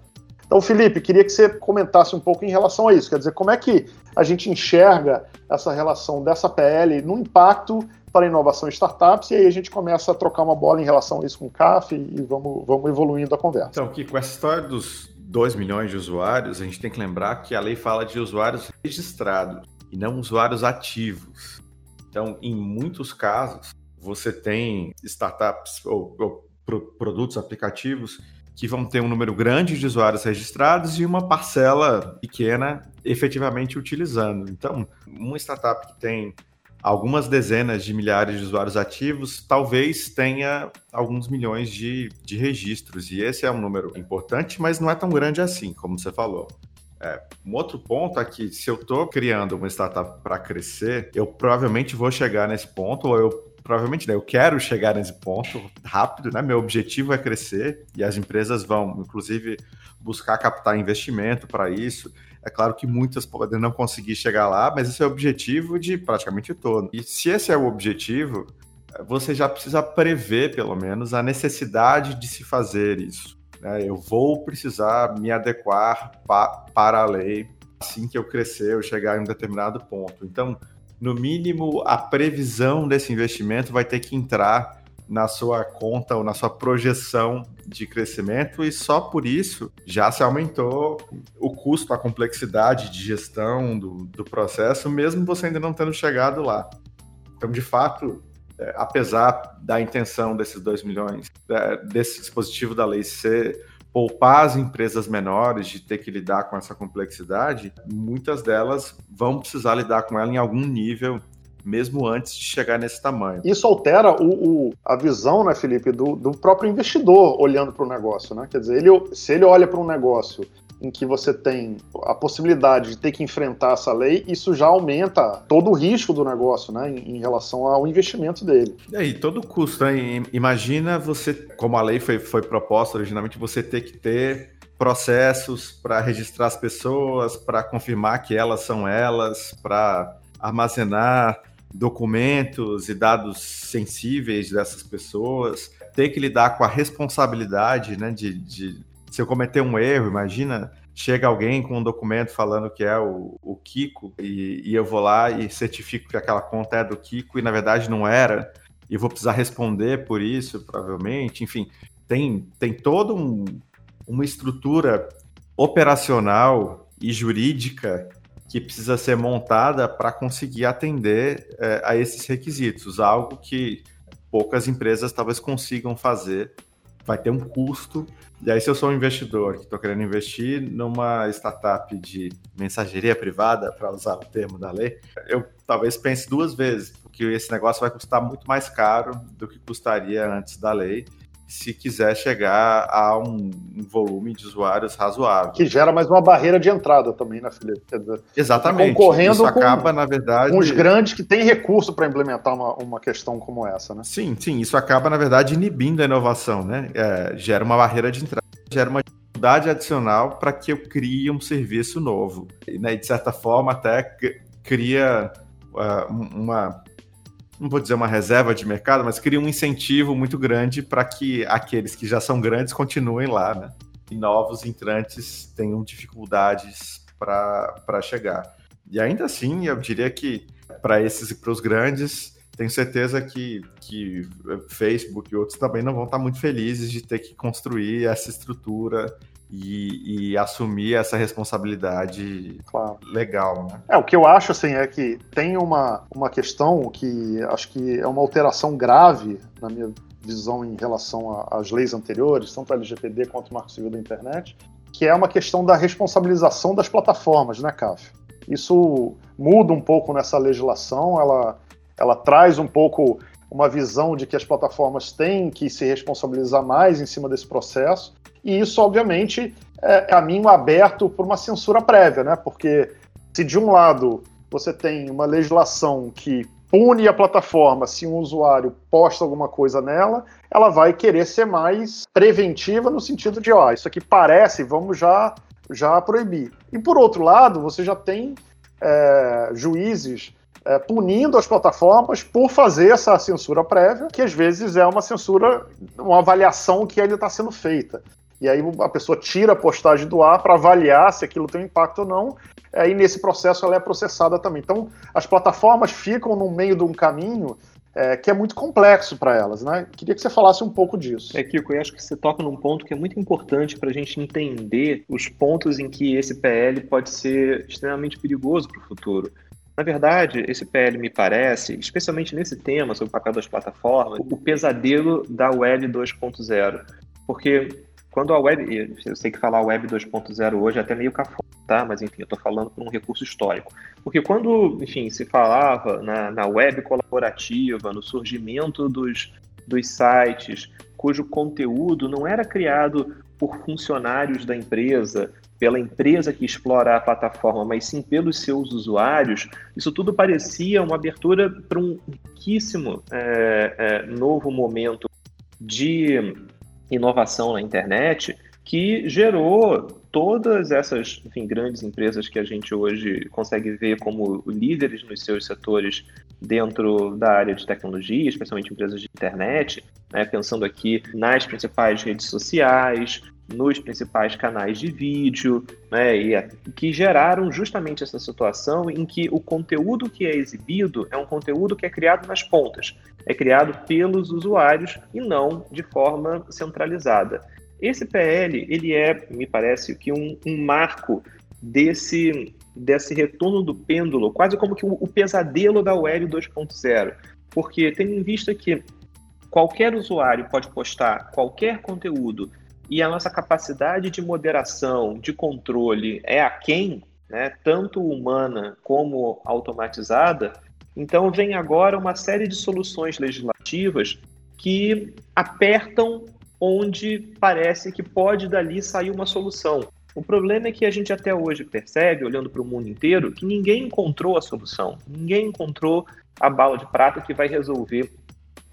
Então, Felipe, queria que você comentasse um pouco em relação a isso. Quer dizer, como é que a gente enxerga essa relação dessa PL no impacto para a inovação em startups, e aí a gente começa a trocar uma bola em relação a isso com o CAF e vamos, vamos evoluindo a conversa. Então, Kiko, essa história dos 2 milhões de usuários, a gente tem que lembrar que a lei fala de usuários registrados e não usuários ativos. Então, em muitos casos, você tem startups ou, ou produtos, aplicativos que vão ter um número grande de usuários registrados e uma parcela pequena efetivamente utilizando. Então, uma startup que tem algumas dezenas de milhares de usuários ativos, talvez tenha alguns milhões de, de registros. E esse é um número importante, mas não é tão grande assim, como você falou. É, um outro ponto é que se eu estou criando uma startup para crescer, eu provavelmente vou chegar nesse ponto, ou eu provavelmente, né, eu quero chegar nesse ponto rápido, né? Meu objetivo é crescer e as empresas vão, inclusive, buscar captar investimento para isso. É claro que muitas podem não conseguir chegar lá, mas esse é o objetivo de praticamente todo. E se esse é o objetivo, você já precisa prever, pelo menos, a necessidade de se fazer isso. Né? Eu vou precisar me adequar pa para a lei assim que eu crescer, eu chegar em um determinado ponto. Então, no mínimo, a previsão desse investimento vai ter que entrar na sua conta ou na sua projeção de crescimento e só por isso já se aumentou o custo, a complexidade de gestão do, do processo, mesmo você ainda não tendo chegado lá. Então, de fato, é, apesar da intenção desses 2 milhões, é, desse dispositivo da lei ser poupar as empresas menores de ter que lidar com essa complexidade, muitas delas vão precisar lidar com ela em algum nível mesmo antes de chegar nesse tamanho. Isso altera o, o a visão, né, Felipe, do, do próprio investidor olhando para o negócio, né? Quer dizer, ele, se ele olha para um negócio em que você tem a possibilidade de ter que enfrentar essa lei, isso já aumenta todo o risco do negócio, né, em, em relação ao investimento dele. E aí, todo o custo, né? Imagina você, como a lei foi, foi proposta originalmente, você ter que ter processos para registrar as pessoas, para confirmar que elas são elas, para armazenar documentos e dados sensíveis dessas pessoas, ter que lidar com a responsabilidade né, de, de se eu cometer um erro, imagina, chega alguém com um documento falando que é o, o Kiko e, e, eu vou lá e certifico que aquela conta é do Kiko e na verdade não era, e vou precisar responder por isso, provavelmente. Enfim, tem, tem toda um, uma estrutura operacional e jurídica que precisa ser montada para conseguir atender é, a esses requisitos, algo que poucas empresas talvez consigam fazer vai ter um custo. E aí, se eu sou um investidor que estou querendo investir numa startup de mensageria privada, para usar o termo da lei, eu talvez pense duas vezes, porque esse negócio vai custar muito mais caro do que custaria antes da lei. Se quiser chegar a um, um, volume de usuários razoável. Que gera mais uma barreira de entrada também, né, Felipe? Exatamente. Concorrendo Isso acaba, com, na verdade. Com os grandes que têm recurso para implementar uma, uma questão como essa, né? Sim, sim. Isso acaba, na verdade, inibindo a inovação, né? É, gera uma barreira de entrada, gera uma dificuldade adicional para que eu crie um serviço novo. E, né, de certa forma, até cria uh, uma não vou dizer uma reserva de mercado, mas cria um incentivo muito grande para que aqueles que já são grandes continuem lá, né? E novos entrantes tenham dificuldades para chegar. E ainda assim, eu diria que para esses e para os grandes, tenho certeza que, que Facebook e outros também não vão estar muito felizes de ter que construir essa estrutura e, e, assumir essa responsabilidade claro. legal. Né? É, o que eu acho assim é que tem uma, uma questão que acho que é uma alteração grave na minha visão em relação às leis anteriores, tanto a LGPD quanto o Marco Civil da Internet, que é uma questão da responsabilização das plataformas, né, CAF? Isso muda um pouco nessa legislação, ela, ela traz um pouco uma visão de que as plataformas têm que se responsabilizar mais em cima desse processo, e isso, obviamente, é caminho aberto por uma censura prévia, né? Porque se de um lado você tem uma legislação que pune a plataforma se um usuário posta alguma coisa nela, ela vai querer ser mais preventiva no sentido de, ó, isso aqui parece, vamos já, já proibir. E por outro lado, você já tem é, juízes é, punindo as plataformas por fazer essa censura prévia, que às vezes é uma censura, uma avaliação que ainda está sendo feita e aí a pessoa tira a postagem do ar para avaliar se aquilo tem impacto ou não, aí nesse processo ela é processada também. Então, as plataformas ficam no meio de um caminho é, que é muito complexo para elas, né? Queria que você falasse um pouco disso. É, Kiko, eu acho que você toca num ponto que é muito importante para a gente entender os pontos em que esse PL pode ser extremamente perigoso para o futuro. Na verdade, esse PL me parece, especialmente nesse tema sobre o papel das plataformas, o pesadelo da Web 2.0. Porque quando a web, eu sei que falar web 2.0 hoje é até meio cafona, tá? Mas enfim, eu estou falando por um recurso histórico. Porque quando, enfim, se falava na, na web colaborativa, no surgimento dos, dos sites, cujo conteúdo não era criado por funcionários da empresa, pela empresa que explora a plataforma, mas sim pelos seus usuários, isso tudo parecia uma abertura para um riquíssimo é, é, novo momento de inovação na internet que gerou todas essas enfim, grandes empresas que a gente hoje consegue ver como líderes nos seus setores dentro da área de tecnologia, especialmente empresas de internet, né, pensando aqui nas principais redes sociais, nos principais canais de vídeo, né, e que geraram justamente essa situação em que o conteúdo que é exibido é um conteúdo que é criado nas pontas, é criado pelos usuários e não de forma centralizada. Esse PL, ele é, me parece, que um, um marco desse, desse retorno do pêndulo, quase como que o, o pesadelo da web 2.0, porque tendo em vista que qualquer usuário pode postar qualquer conteúdo e a nossa capacidade de moderação, de controle é aquém, né, tanto humana como automatizada, então vem agora uma série de soluções legislativas que apertam onde parece que pode dali sair uma solução. O problema é que a gente até hoje percebe, olhando para o mundo inteiro, que ninguém encontrou a solução, ninguém encontrou a bala de prata que vai resolver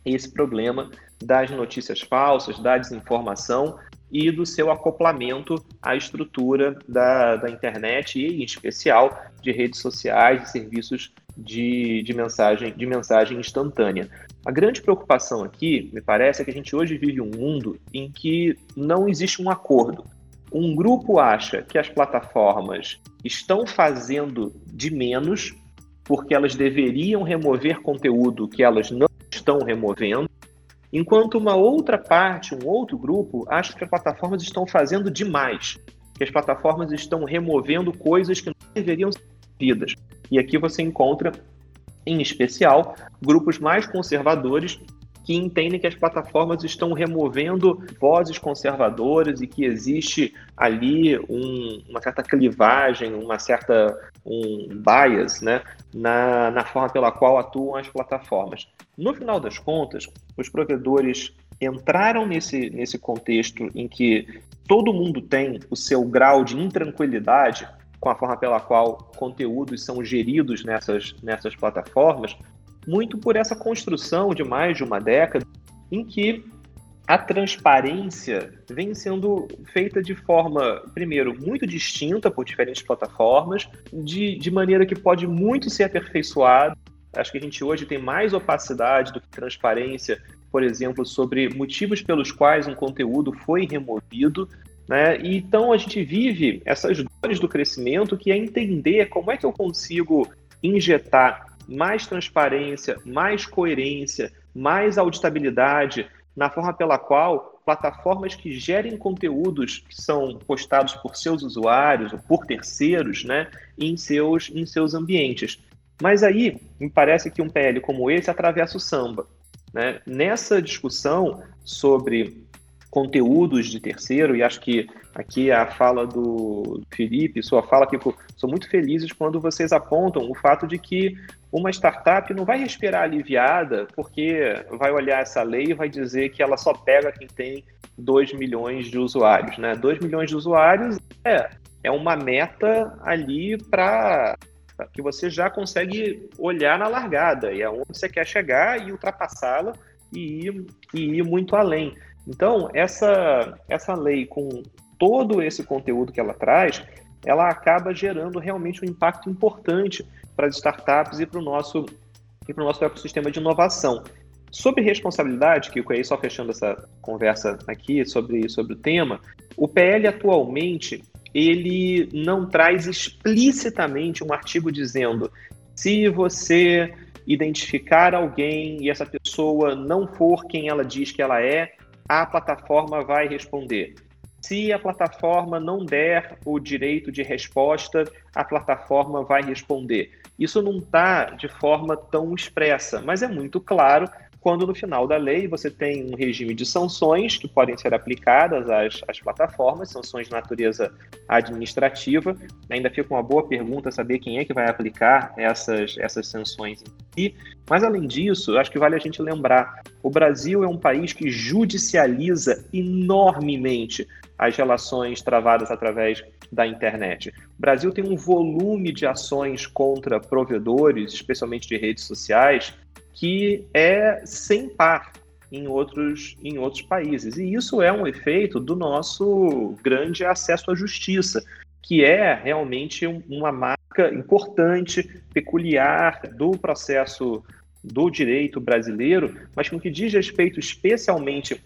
esse problema das notícias falsas, da desinformação e do seu acoplamento à estrutura da, da internet e, em especial, de redes sociais e serviços de, de, mensagem, de mensagem instantânea. A grande preocupação aqui, me parece, é que a gente hoje vive um mundo em que não existe um acordo. Um grupo acha que as plataformas estão fazendo de menos porque elas deveriam remover conteúdo que elas não estão removendo, enquanto uma outra parte, um outro grupo, acha que as plataformas estão fazendo demais, que as plataformas estão removendo coisas que não deveriam ser vidas. E aqui você encontra, em especial, grupos mais conservadores que entendem que as plataformas estão removendo vozes conservadoras e que existe ali um, uma certa clivagem, uma certa um bias né, na, na forma pela qual atuam as plataformas. No final das contas, os provedores entraram nesse, nesse contexto em que todo mundo tem o seu grau de intranquilidade com a forma pela qual conteúdos são geridos nessas, nessas plataformas, muito por essa construção de mais de uma década em que a transparência vem sendo feita de forma, primeiro, muito distinta por diferentes plataformas, de, de maneira que pode muito ser aperfeiçoada. Acho que a gente hoje tem mais opacidade do que transparência, por exemplo, sobre motivos pelos quais um conteúdo foi removido. Né? Então a gente vive essas dores do crescimento, que é entender como é que eu consigo injetar mais transparência, mais coerência, mais auditabilidade na forma pela qual plataformas que gerem conteúdos que são postados por seus usuários ou por terceiros, né, em seus, em seus ambientes. Mas aí, me parece que um PL como esse atravessa o samba. Né? Nessa discussão sobre conteúdos de terceiro, e acho que aqui a fala do Felipe, sua fala que sou muito felizes quando vocês apontam o fato de que uma startup não vai respirar aliviada porque vai olhar essa lei e vai dizer que ela só pega quem tem 2 milhões de usuários. Né? 2 milhões de usuários é, é uma meta ali para que você já consegue olhar na largada, e é onde você quer chegar e ultrapassá-la e e ir muito além. Então, essa, essa lei, com todo esse conteúdo que ela traz, ela acaba gerando realmente um impacto importante para as startups e para o nosso, e para o nosso ecossistema de inovação. Sobre responsabilidade, que aí só fechando essa conversa aqui sobre, sobre o tema, o PL atualmente ele não traz explicitamente um artigo dizendo se você identificar alguém e essa pessoa não for quem ela diz que ela é, a plataforma vai responder. Se a plataforma não der o direito de resposta, a plataforma vai responder. Isso não está de forma tão expressa, mas é muito claro quando no final da lei você tem um regime de sanções que podem ser aplicadas às, às plataformas, sanções de natureza administrativa. Ainda fica uma boa pergunta saber quem é que vai aplicar essas, essas sanções em si. Mas além disso, acho que vale a gente lembrar: o Brasil é um país que judicializa enormemente as relações travadas através da internet. O Brasil tem um volume de ações contra provedores, especialmente de redes sociais, que é sem par em outros, em outros países. E isso é um efeito do nosso grande acesso à justiça, que é realmente uma marca importante, peculiar do processo do direito brasileiro, mas com que diz respeito especialmente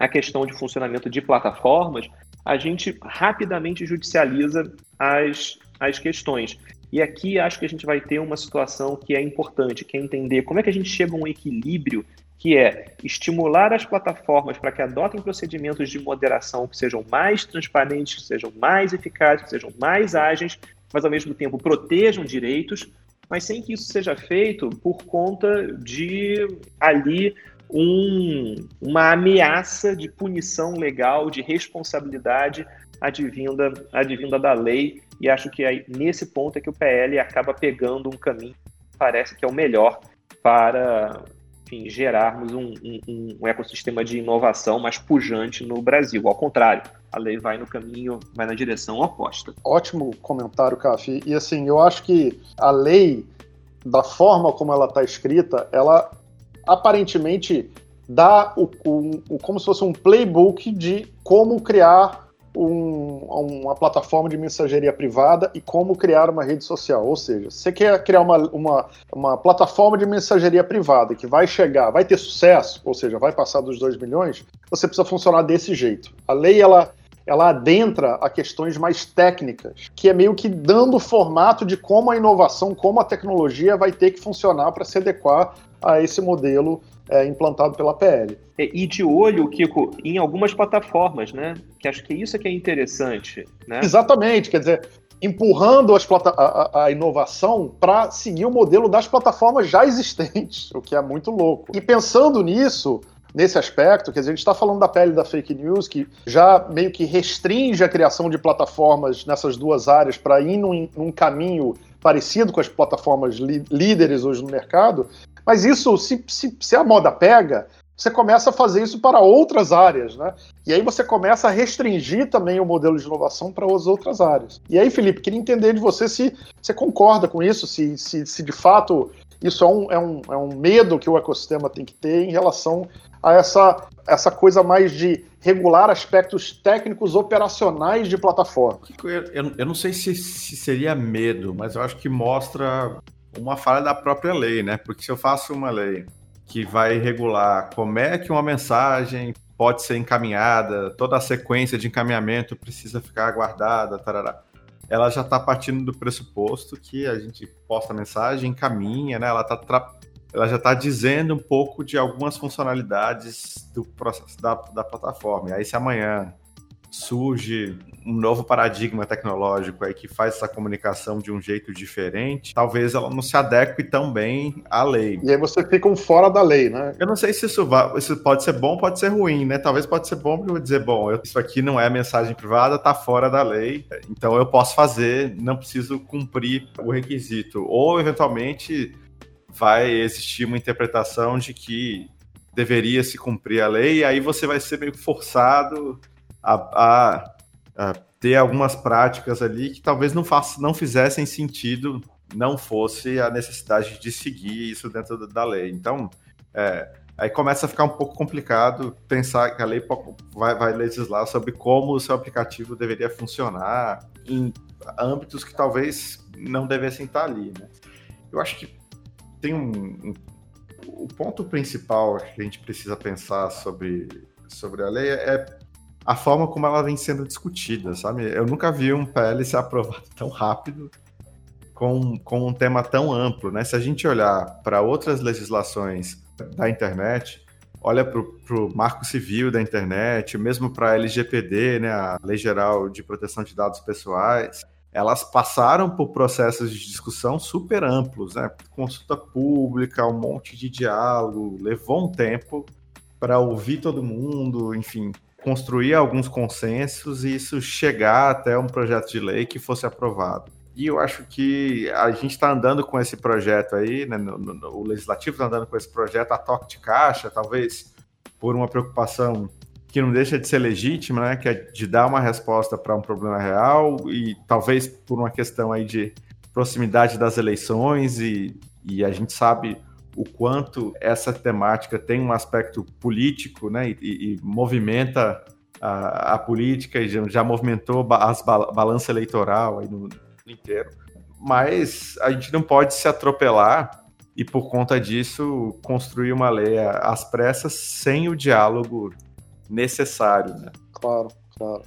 à questão de funcionamento de plataformas, a gente rapidamente judicializa as, as questões. E aqui acho que a gente vai ter uma situação que é importante, que é entender como é que a gente chega a um equilíbrio que é estimular as plataformas para que adotem procedimentos de moderação que sejam mais transparentes, que sejam mais eficazes, que sejam mais ágeis, mas ao mesmo tempo protejam direitos, mas sem que isso seja feito por conta de ali um, uma ameaça de punição legal, de responsabilidade advinda, advinda da lei e acho que aí, nesse ponto é que o PL acaba pegando um caminho que parece que é o melhor para enfim, gerarmos um, um, um, ecossistema de inovação mais pujante no Brasil. Ao contrário, a lei vai no caminho, vai na direção oposta. Ótimo comentário, Cafi. E assim, eu acho que a lei, da forma como ela está escrita, ela aparentemente dá o, o, o, como se fosse um playbook de como criar um, uma plataforma de mensageria privada e como criar uma rede social. Ou seja, você quer criar uma, uma, uma plataforma de mensageria privada que vai chegar, vai ter sucesso, ou seja, vai passar dos 2 milhões, você precisa funcionar desse jeito. A lei, ela, ela adentra a questões mais técnicas, que é meio que dando o formato de como a inovação, como a tecnologia vai ter que funcionar para se adequar a esse modelo é, implantado pela PL. E de olho, Kiko, em algumas plataformas, né? Que acho que isso é que é interessante. Né? Exatamente, quer dizer, empurrando a, a inovação para seguir o modelo das plataformas já existentes, o que é muito louco. E pensando nisso, nesse aspecto, quer dizer, a gente está falando da pele da fake news, que já meio que restringe a criação de plataformas nessas duas áreas para ir num, num, caminho parecido com as plataformas líderes hoje no mercado, mas isso, se, se, se a moda pega, você começa a fazer isso para outras áreas, né? E aí você começa a restringir também o modelo de inovação para as outras áreas. E aí, Felipe, queria entender de você se você concorda com isso, se, se, se de fato isso é um, é, um, é um medo que o ecossistema tem que ter em relação a essa, essa coisa mais de regular aspectos técnicos operacionais de plataforma. Eu, eu, não sei se, se seria medo, mas eu acho que mostra uma falha da própria lei, né? Porque se eu faço uma lei que vai regular como é que uma mensagem pode ser encaminhada, toda a sequência de encaminhamento precisa ficar guardada, tarará. ela já está partindo do pressuposto que a gente posta a mensagem, encaminha, né? ela, tá ela já está dizendo um pouco de algumas funcionalidades do processo da, da plataforma. E aí, se amanhã surge um novo paradigma tecnológico aí que faz essa comunicação de um jeito diferente, talvez ela não se adeque tão bem à lei. E aí você fica um fora da lei, né? Eu não sei se isso, vai, isso pode ser bom, pode ser ruim, né? Talvez pode ser bom porque eu vou dizer, bom, eu, isso aqui não é mensagem privada, tá fora da lei, então eu posso fazer, não preciso cumprir o requisito. Ou, eventualmente, vai existir uma interpretação de que deveria se cumprir a lei, e aí você vai ser meio forçado a, a, a ter algumas práticas ali que talvez não, faça, não fizessem sentido, não fosse a necessidade de seguir isso dentro da lei. Então, é, aí começa a ficar um pouco complicado pensar que a lei vai, vai legislar sobre como o seu aplicativo deveria funcionar em âmbitos que talvez não devessem estar ali. Né? Eu acho que tem um, um, o ponto principal que a gente precisa pensar sobre, sobre a lei é a forma como ela vem sendo discutida, sabe? Eu nunca vi um PL ser aprovado tão rápido com, com um tema tão amplo, né? Se a gente olhar para outras legislações da internet, olha para o marco civil da internet, mesmo para a LGPD, né, a Lei Geral de Proteção de Dados Pessoais, elas passaram por processos de discussão super amplos, né? Consulta pública, um monte de diálogo, levou um tempo para ouvir todo mundo, enfim, construir alguns consensos e isso chegar até um projeto de lei que fosse aprovado. E eu acho que a gente está andando com esse projeto aí, né, no, no, o legislativo está andando com esse projeto a toque de caixa, talvez por uma preocupação que não deixa de ser legítima, né, que é de dar uma resposta para um problema real e talvez por uma questão aí de proximidade das eleições e, e a gente sabe o quanto essa temática tem um aspecto político, né, e, e movimenta a, a, política e já, já movimentou as bal balança eleitoral aí no, no inteiro. Mas a gente não pode se atropelar e por conta disso construir uma lei às pressas sem o diálogo necessário, né? Claro, claro.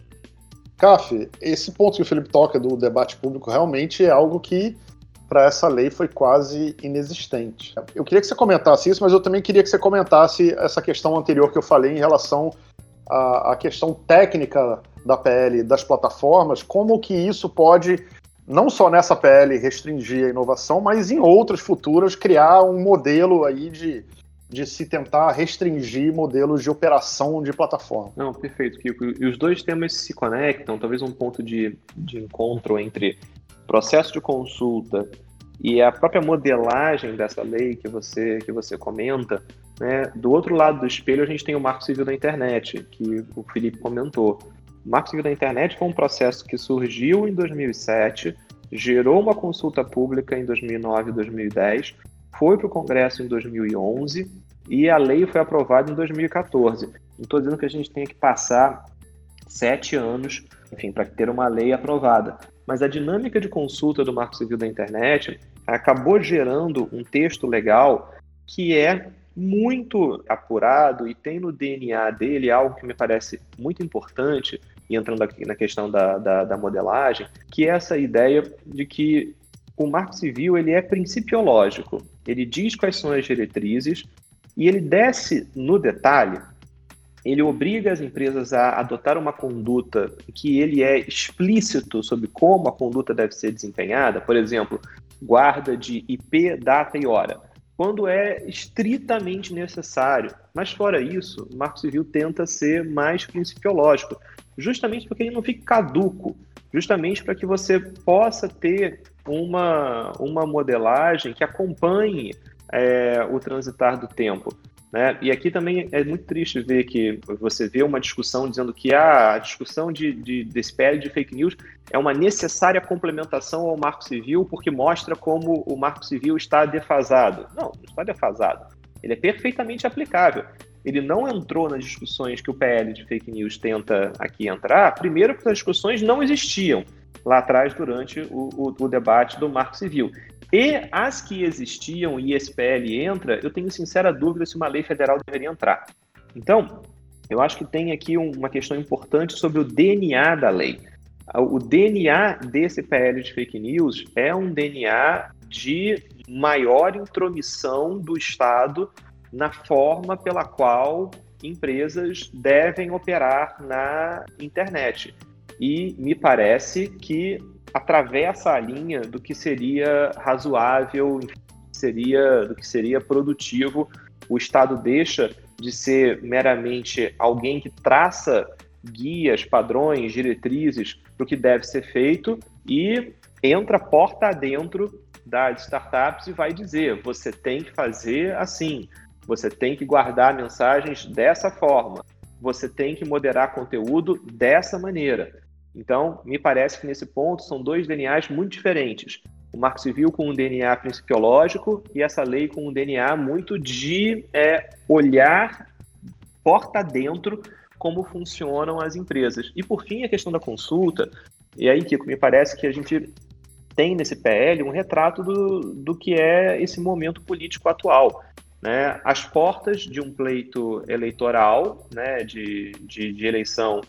Caf, esse ponto que o Felipe toca do debate público realmente é algo que para essa lei foi quase inexistente. Eu queria que você comentasse isso, mas eu também queria que você comentasse essa questão anterior que eu falei em relação à, à questão técnica da PL das plataformas, como que isso pode, não só nessa PL, restringir a inovação, mas em outras futuras criar um modelo aí de, de se tentar restringir modelos de operação de plataforma. Não, perfeito, Kiko. E os dois temas se conectam, talvez um ponto de, de encontro entre processo de consulta e a própria modelagem dessa lei que você, que você comenta, né? do outro lado do espelho a gente tem o Marco Civil da Internet, que o Felipe comentou. O Marco Civil da Internet foi um processo que surgiu em 2007, gerou uma consulta pública em 2009 e 2010, foi para o Congresso em 2011 e a lei foi aprovada em 2014. Não estou dizendo que a gente tenha que passar sete anos, enfim, para ter uma lei aprovada mas a dinâmica de consulta do Marco Civil da Internet acabou gerando um texto legal que é muito apurado e tem no DNA dele algo que me parece muito importante, e entrando aqui na questão da, da, da modelagem, que é essa ideia de que o Marco Civil ele é principiológico. Ele diz quais são as diretrizes e ele desce no detalhe ele obriga as empresas a adotar uma conduta que ele é explícito sobre como a conduta deve ser desempenhada, por exemplo, guarda de IP, data e hora, quando é estritamente necessário. Mas fora isso, o Marco Civil tenta ser mais principiológico, justamente porque ele não fique caduco, justamente para que você possa ter uma, uma modelagem que acompanhe é, o transitar do tempo. Né? E aqui também é muito triste ver que você vê uma discussão dizendo que ah, a discussão de, de, desse PL de fake news é uma necessária complementação ao Marco Civil porque mostra como o Marco Civil está defasado. Não, não está defasado. Ele é perfeitamente aplicável. Ele não entrou nas discussões que o PL de fake news tenta aqui entrar, primeiro porque as discussões não existiam lá atrás durante o, o, o debate do Marco Civil. E as que existiam e esse PL entra, eu tenho sincera dúvida se uma lei federal deveria entrar. Então, eu acho que tem aqui uma questão importante sobre o DNA da lei. O DNA desse PL de fake news é um DNA de maior intromissão do Estado na forma pela qual empresas devem operar na internet. E me parece que atravessa a linha do que seria razoável, seria do que seria produtivo. O Estado deixa de ser meramente alguém que traça guias, padrões, diretrizes para o que deve ser feito e entra porta adentro das startups e vai dizer: você tem que fazer assim, você tem que guardar mensagens dessa forma, você tem que moderar conteúdo dessa maneira. Então, me parece que nesse ponto são dois DNAs muito diferentes. O Marco Civil com um DNA principiológico e essa lei com um DNA muito de é, olhar porta dentro como funcionam as empresas. E por fim, a questão da consulta. E aí, Kiko, me parece que a gente tem nesse PL um retrato do, do que é esse momento político atual. Né? As portas de um pleito eleitoral, né, de, de, de eleição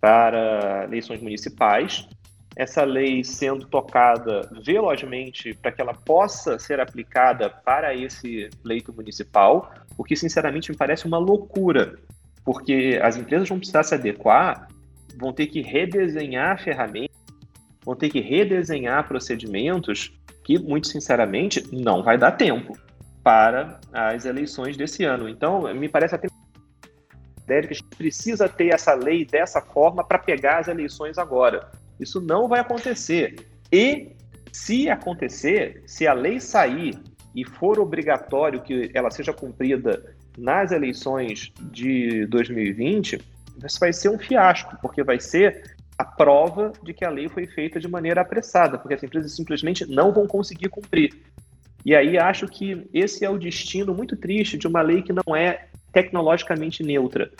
para eleições municipais. Essa lei sendo tocada velozmente para que ela possa ser aplicada para esse pleito municipal, o que sinceramente me parece uma loucura, porque as empresas vão precisar se adequar, vão ter que redesenhar ferramentas, vão ter que redesenhar procedimentos que, muito sinceramente, não vai dar tempo para as eleições desse ano. Então, me parece até que a gente precisa ter essa lei dessa forma para pegar as eleições agora. Isso não vai acontecer. E se acontecer, se a lei sair e for obrigatório que ela seja cumprida nas eleições de 2020, isso vai ser um fiasco, porque vai ser a prova de que a lei foi feita de maneira apressada, porque as empresas simplesmente não vão conseguir cumprir. E aí acho que esse é o destino muito triste de uma lei que não é tecnologicamente neutra.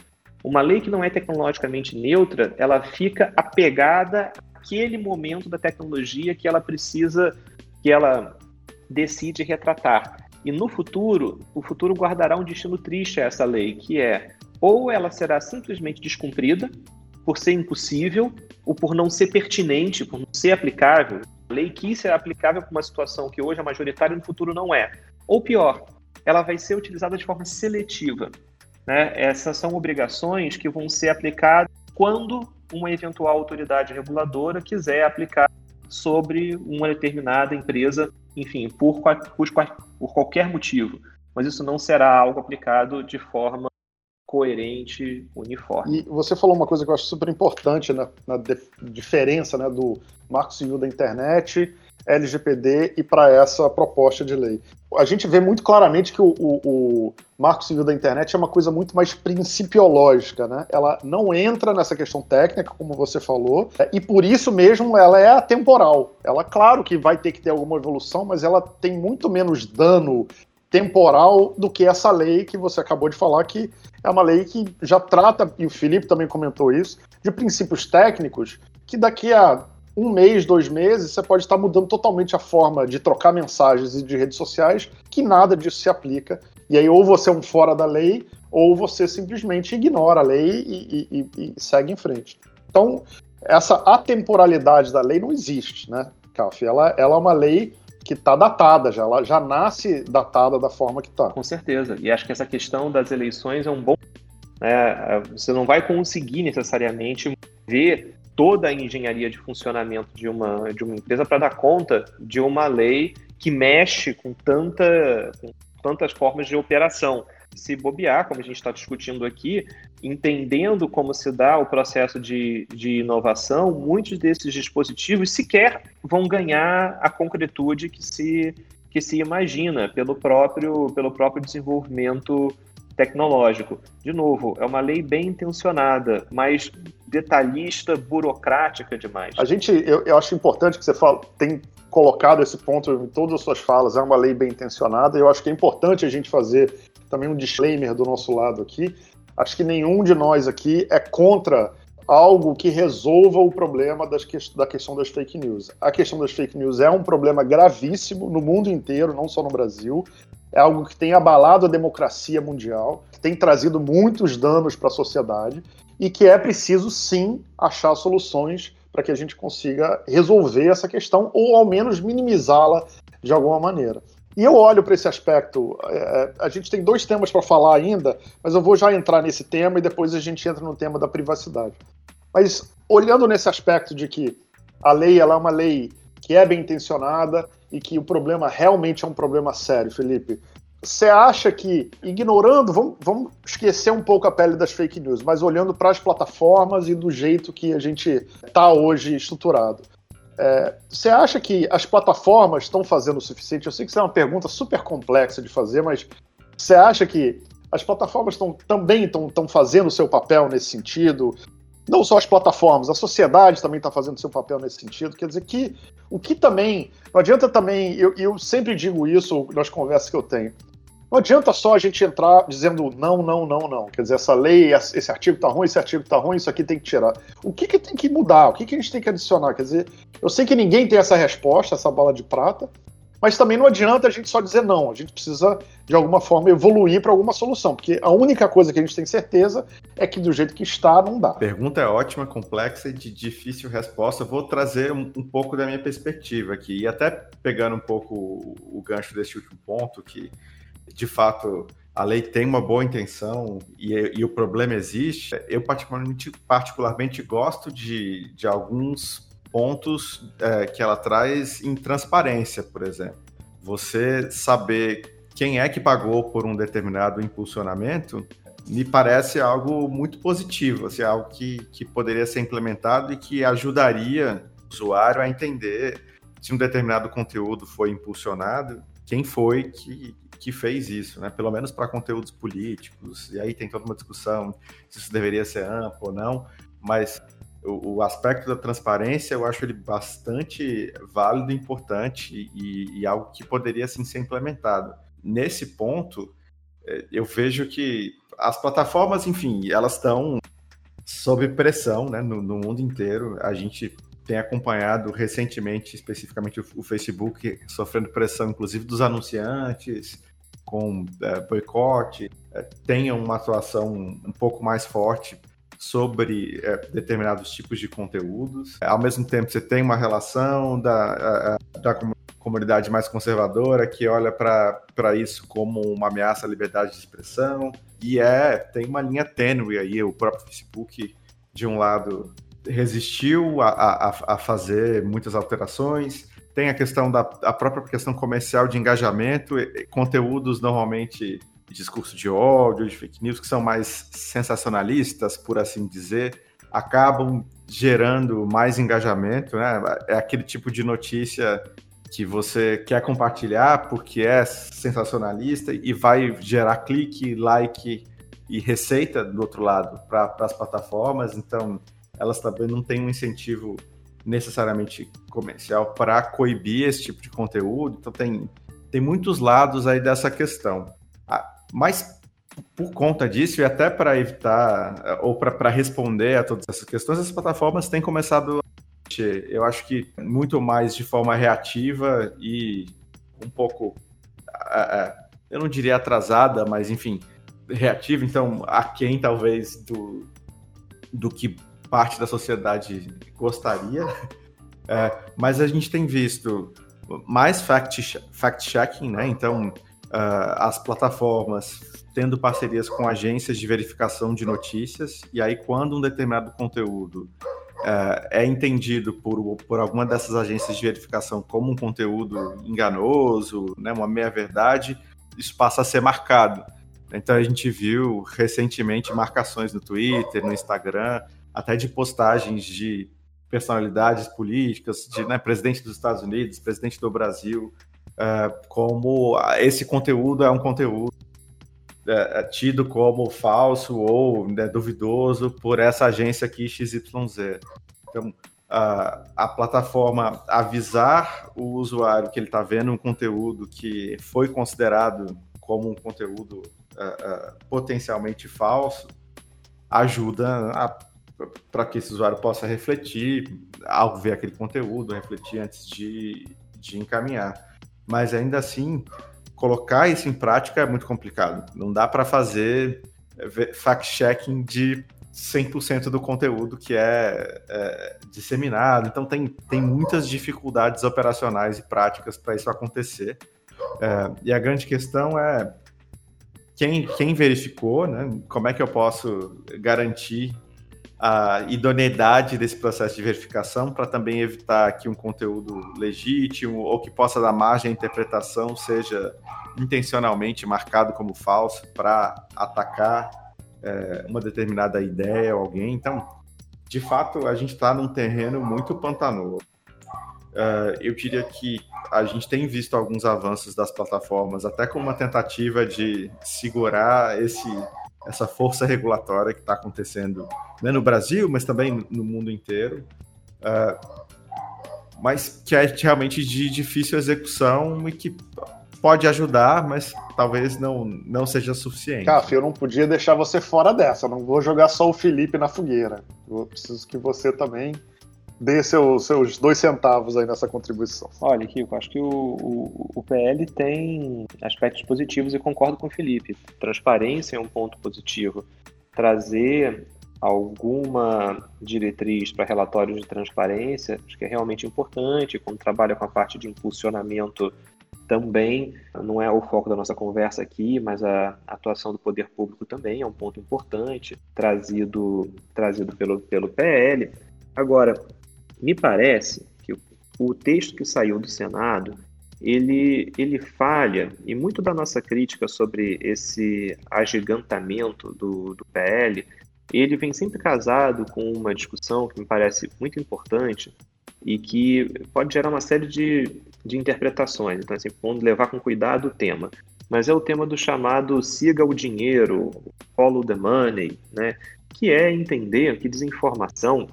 Uma lei que não é tecnologicamente neutra, ela fica apegada àquele momento da tecnologia que ela precisa, que ela decide retratar. E no futuro, o futuro guardará um destino triste a essa lei, que é ou ela será simplesmente descumprida, por ser impossível, ou por não ser pertinente, por não ser aplicável. A lei quis ser aplicável para uma situação que hoje é majoritária e no futuro não é. Ou pior, ela vai ser utilizada de forma seletiva. Né? Essas são obrigações que vão ser aplicadas quando uma eventual autoridade reguladora quiser aplicar sobre uma determinada empresa, enfim, por, por, por qualquer motivo. Mas isso não será algo aplicado de forma coerente, uniforme. E você falou uma coisa que eu acho super importante na, na diferença né, do Marco Civil da Internet LGPD e para essa proposta de lei. A gente vê muito claramente que o, o, o, Marco Civil da Internet é uma coisa muito mais principiológica, né? Ela não entra nessa questão técnica, como você falou, e por isso mesmo ela é atemporal. Ela, claro que vai ter que ter alguma evolução, mas ela tem muito menos dano temporal do que essa lei que você acabou de falar, que é uma lei que já trata, e o Felipe também comentou isso, de princípios técnicos que daqui a um mês, dois meses, você pode estar mudando totalmente a forma de trocar mensagens e de redes sociais, que nada disso se aplica. E aí, ou você é um fora da lei, ou você simplesmente ignora a lei e, e, e segue em frente. Então, essa atemporalidade da lei não existe, né, Caf? Ela, ela é uma lei que está datada já, ela já nasce datada da forma que está. Com certeza. E acho que essa questão das eleições é um bom. Né, você não vai conseguir necessariamente ver toda a engenharia de funcionamento de uma, de uma empresa para dar conta de uma lei que mexe com, tanta, com tantas formas de operação. Se bobear, como a gente está discutindo aqui, entendendo como se dá o processo de, de inovação, muitos desses dispositivos sequer vão ganhar a concretude que se, que se imagina pelo próprio, pelo próprio desenvolvimento tecnológico. De novo, é uma lei bem intencionada, mas detalhista, burocrática demais. A gente, eu, eu acho importante que você fala, tem colocado esse ponto em todas as suas falas, é uma lei bem intencionada, eu acho que é importante a gente fazer também um disclaimer do nosso lado aqui. Acho que nenhum de nós aqui é contra algo que resolva o problema que, da questão das fake news. A questão das fake news é um problema gravíssimo no mundo inteiro, não só no Brasil é algo que tem abalado a democracia mundial, que tem trazido muitos danos para a sociedade e que é preciso sim achar soluções para que a gente consiga resolver essa questão ou ao menos minimizá-la de alguma maneira. E eu olho para esse aspecto. É, a gente tem dois temas para falar ainda, mas eu vou já entrar nesse tema e depois a gente entra no tema da privacidade. Mas olhando nesse aspecto de que a lei ela é uma lei que é bem intencionada e que o problema realmente é um problema sério, Felipe. Você acha que, ignorando, vamos, vamos esquecer um pouco a pele das fake news, mas olhando para as plataformas e do jeito que a gente está hoje estruturado, é, você acha que as plataformas estão fazendo o suficiente? Eu sei que isso é uma pergunta super complexa de fazer, mas você acha que as plataformas tão, também estão fazendo o seu papel nesse sentido? não só as plataformas, a sociedade também está fazendo seu papel nesse sentido. Quer dizer que o que também. Não adianta também. Eu, eu sempre digo isso nas conversas que eu tenho. Não adianta só a gente entrar dizendo não, não, não, não. Quer dizer, essa lei, esse artigo está ruim, esse artigo está ruim, isso aqui tem que tirar. O que, que tem que mudar? O que, que a gente tem que adicionar? Quer dizer, eu sei que ninguém tem essa resposta, essa bala de prata, mas também não adianta a gente só dizer não. A gente precisa, de alguma forma, evoluir para alguma solução. Porque a única coisa que a gente tem certeza é que do jeito que está, não dá. Pergunta é ótima, complexa e de difícil resposta. Eu vou trazer um, um, pouco da minha perspectiva aqui. E até pegando um pouco o, o gancho desse último ponto, que de fato a lei tem uma boa intenção e, e o problema existe. Eu, particularmente, particularmente gosto de, de alguns pontos é, que ela traz em transparência, por exemplo. Você saber quem é que pagou por um determinado impulsionamento me parece algo muito positivo, assim, algo que, que poderia ser implementado e que ajudaria o usuário a entender se um determinado conteúdo foi impulsionado, quem foi que, que fez isso, né? Pelo menos para conteúdos políticos. E aí tem toda uma discussão se isso deveria ser amplo ou não, mas o, o, aspecto da transparência eu acho ele bastante válido, importante e, e algo que poderia assim, ser implementado. Nesse ponto, é, eu vejo que as plataformas, enfim, elas estão sob pressão né, no, no, mundo inteiro. A gente tem acompanhado recentemente, especificamente o, o Facebook, sofrendo pressão, inclusive dos anunciantes, com é, boicote, é, uma atuação um pouco mais forte sobre é, determinados tipos de conteúdos. Ao mesmo tempo, você tem uma relação da, da comunidade mais conservadora que olha para isso como uma ameaça à liberdade de expressão. E é, tem uma linha tênue aí, o próprio Facebook, de um lado, resistiu a, a, a fazer muitas alterações, tem a questão da a própria questão comercial de engajamento, conteúdos normalmente discurso de ódio, de fake news, que são mais sensacionalistas, por assim dizer, acabam gerando mais engajamento, né? É aquele tipo de notícia que você quer compartilhar porque é sensacionalista e vai gerar clique, like e receita do outro lado para as plataformas, então elas também não têm um incentivo necessariamente comercial para coibir esse tipo de conteúdo, então tem, tem muitos lados aí dessa questão. Mas por conta disso, e até para evitar, ou para responder a todas essas questões, as plataformas têm começado a eu acho que muito mais de forma reativa e um pouco, eu não diria atrasada, mas enfim, reativa, então aquém talvez do, do que parte da sociedade gostaria. É, mas a gente tem visto mais fact-checking, fact né? Então, uh, as plataformas tendo parcerias com agências de verificação de notícias, e aí quando um determinado conteúdo uh, é entendido por, por alguma dessas agências de verificação como um conteúdo enganoso, né, uma meia-verdade, isso passa a ser marcado. Então a gente viu recentemente marcações no Twitter, no Instagram, até de postagens de personalidades políticas, de né, presidente dos Estados Unidos, presidente do Brasil, uh, como esse conteúdo é um conteúdo é, tido como falso ou né, duvidoso por essa agência aqui XYZ. Então, a, a plataforma avisar o usuário que ele está vendo um conteúdo que foi considerado como um conteúdo uh, uh, potencialmente falso ajuda para que esse usuário possa refletir ao ver aquele conteúdo, refletir antes de, de encaminhar. Mas ainda assim, colocar isso em prática é muito complicado. Não dá para fazer é, fact-checking de 100% do conteúdo que é, é, disseminado. Então, tem, tem muitas dificuldades operacionais e práticas para isso acontecer. É, e a grande questão é quem, quem verificou, né? como é que eu posso garantir a idoneidade desse processo de verificação para também evitar que um conteúdo legítimo ou que possa dar margem à interpretação seja intencionalmente marcado como falso para atacar é, uma determinada ideia ou alguém. Então, de fato, a gente está num terreno muito pantanoso. Uh, eu diria que a gente tem visto alguns avanços das plataformas, até com uma tentativa de segurar esse, essa força regulatória que está acontecendo né, no Brasil, mas também no mundo inteiro. Uh, mas que é realmente de difícil execução e que pode ajudar, mas talvez não, não seja suficiente. Caf, eu não podia deixar você fora dessa. Não vou jogar só o Felipe na fogueira. Eu preciso que você também dê seu, seus dois centavos aí nessa contribuição. Olha, Kiko, acho que o, o, o, PL tem aspectos positivos e concordo com o Felipe. Transparência é um ponto positivo. Trazer alguma diretriz para relatórios de transparência, acho que é realmente importante, quando trabalha com a parte de impulsionamento também, não é o foco da nossa conversa aqui, mas a atuação do poder público também é um ponto importante, trazido, trazido pelo, pelo PL. Agora, me parece que o texto que saiu do Senado, ele, ele falha, e muito da nossa crítica sobre esse agigantamento do, do PL, ele vem sempre casado com uma discussão que me parece muito importante e que pode gerar uma série de de interpretações. Então, assim, vamos levar com cuidado o tema. Mas é o tema do chamado siga o dinheiro, follow the money, né? que é entender que desinformação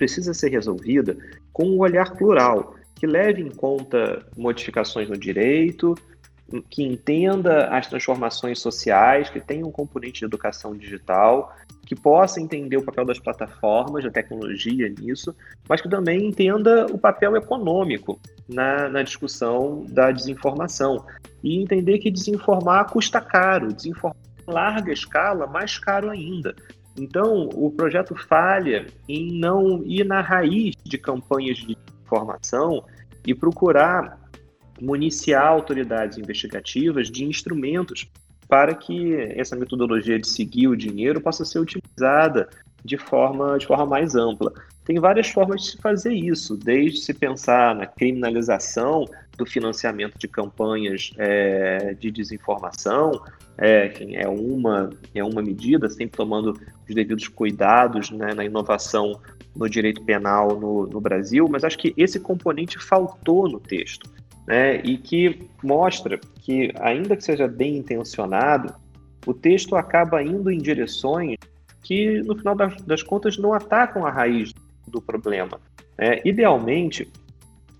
precisa ser resolvida com um olhar plural, que leve em conta modificações no direito, que entenda as transformações sociais, que tenha um componente de educação digital, que possa entender o papel das plataformas, da tecnologia nisso, mas que também entenda o papel econômico na, na discussão da desinformação. E entender que desinformar custa caro, desinformar em larga escala, mais caro ainda. Então, o projeto falha em não ir na raiz de campanhas de informação e procurar municiar autoridades investigativas de instrumentos para que essa metodologia de seguir o dinheiro possa ser utilizada de forma, de forma mais ampla. Tem várias formas de se fazer isso, desde se pensar na criminalização do financiamento de campanhas é, de desinformação, é, é, uma, é uma medida, sempre tomando os devidos cuidados né, na inovação no direito penal no, no Brasil, mas acho que esse componente faltou no texto né, e que mostra que, ainda que seja bem intencionado, o texto acaba indo em direções que, no final das, das contas, não atacam a raiz do problema. É, idealmente,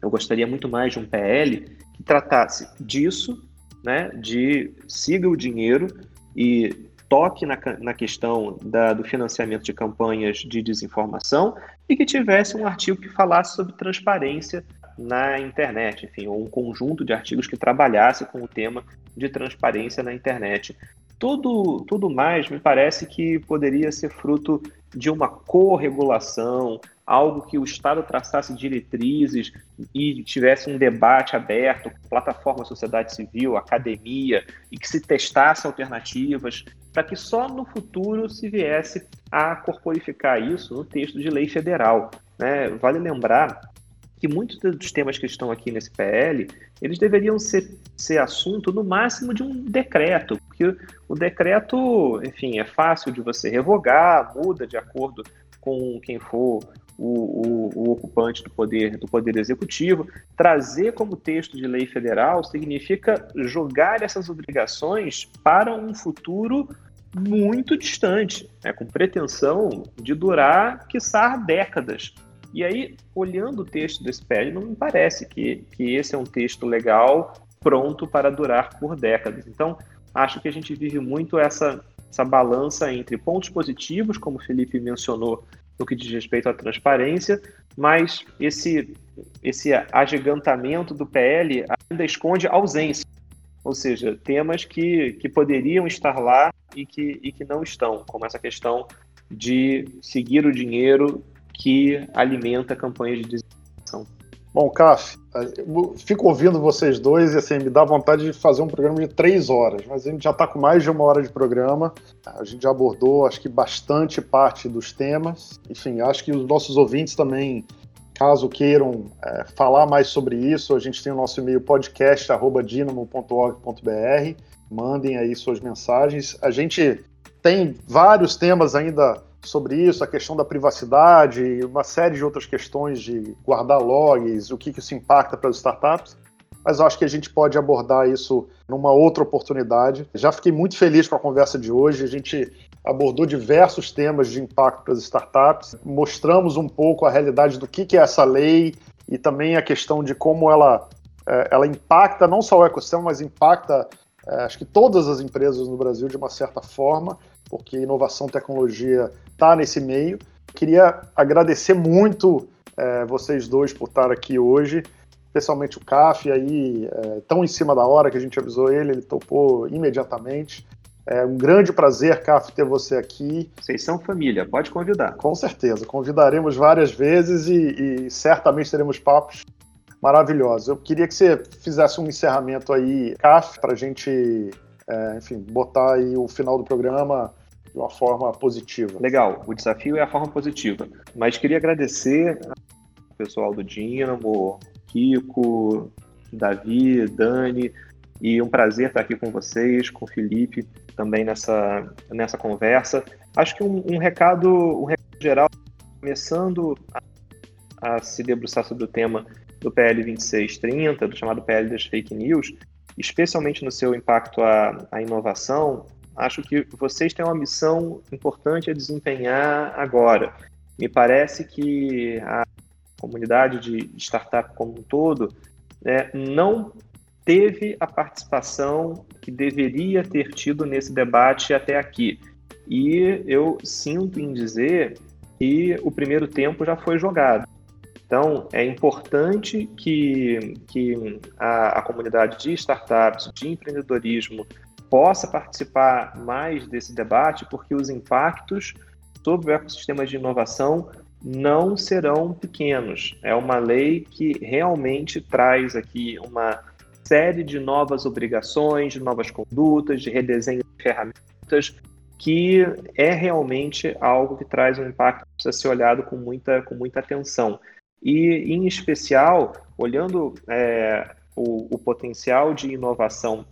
eu gostaria muito mais de um PL que tratasse disso, né, de siga o dinheiro e toque na, na questão da, do financiamento de campanhas de desinformação e que tivesse um artigo que falasse sobre transparência na internet, enfim, ou um conjunto de artigos que trabalhasse com o tema de transparência na internet. Tudo, tudo mais me parece que poderia ser fruto de uma corregulação, algo que o Estado traçasse diretrizes e tivesse um debate aberto, plataforma, sociedade civil, academia, e que se testasse alternativas, para que só no futuro se viesse a corporificar isso no texto de lei federal. Né? Vale lembrar que muitos dos temas que estão aqui nesse PL, eles deveriam ser, ser assunto no máximo de um decreto, porque o decreto, enfim, é fácil de você revogar, muda de acordo com quem for o, o, o, ocupante do poder, do poder executivo. Trazer como texto de lei federal significa jogar essas obrigações para um futuro muito distante, né, com pretensão de durar, quiçá, décadas. E aí, olhando o texto desse PL, não me parece que, que esse é um texto legal pronto para durar por décadas. Então, acho que a gente vive muito essa, essa balança entre pontos positivos, como o Felipe mencionou, no que diz respeito à transparência, mas esse, esse agigantamento do PL ainda esconde ausência, ou seja, temas que, que poderiam estar lá e que, e que não estão, como essa questão de seguir o dinheiro que alimenta campanhas de. Bom, CAF, fico ouvindo vocês dois e assim, me dá vontade de fazer um programa de três horas, mas a gente já está com mais de uma hora de programa, a gente já abordou, acho que bastante parte dos temas. Enfim, acho que os nossos ouvintes também, caso queiram é, falar mais sobre isso, a gente tem o nosso e-mail podcast.dinamo.org.br, mandem aí suas mensagens. A gente tem vários temas ainda sobre isso, a questão da privacidade, uma série de outras questões de guardar logs, o que, que isso impacta para as startups. Mas eu acho que a gente pode abordar isso numa outra oportunidade. Já fiquei muito feliz com a conversa de hoje. A gente abordou diversos temas de impacto para as startups, mostramos um pouco a realidade do que, que é essa lei e também a questão de como ela, é, ela impacta não só o ecossistema, mas impacta é, acho que todas as empresas no Brasil de uma certa forma, porque inovação e tecnologia está nesse meio. Queria agradecer muito é, vocês dois por estar aqui hoje, especialmente o CAF, aí, é, tão em cima da hora que a gente avisou ele, ele topou imediatamente. É um grande prazer, CAF, ter você aqui. Vocês são família, pode convidar. Com certeza, convidaremos várias vezes e, e certamente teremos papos maravilhosos. Eu queria que você fizesse um encerramento aí, CAF, para a gente, é, enfim, botar aí o final do programa de uma forma positiva. Legal, o desafio é a forma positiva. Mas queria agradecer ao pessoal do Dínamo, Kiko, Davi, Dani, e um prazer estar aqui com vocês, com o Felipe, também nessa, nessa conversa. Acho que um, um recado, um recado geral, começando a, a se debruçar sobre o tema do PL 2630, do chamado PL das fake news, especialmente no seu impacto à, à inovação, acho que vocês têm uma missão importante a desempenhar agora. Me parece que a comunidade de startup como um todo né, não teve a participação que deveria ter tido nesse debate até aqui. E eu sinto em dizer que o primeiro tempo já foi jogado. Então, é importante que, que a, a comunidade de startups, de empreendedorismo, possa participar mais desse debate, porque os impactos sobre o ecossistema de inovação não serão pequenos. É uma lei que realmente traz aqui uma série de novas obrigações, de novas condutas, de redesenho de ferramentas, que é realmente algo que traz um impacto que precisa ser olhado com muita, com muita atenção. E, em especial, olhando é, o, o potencial de inovação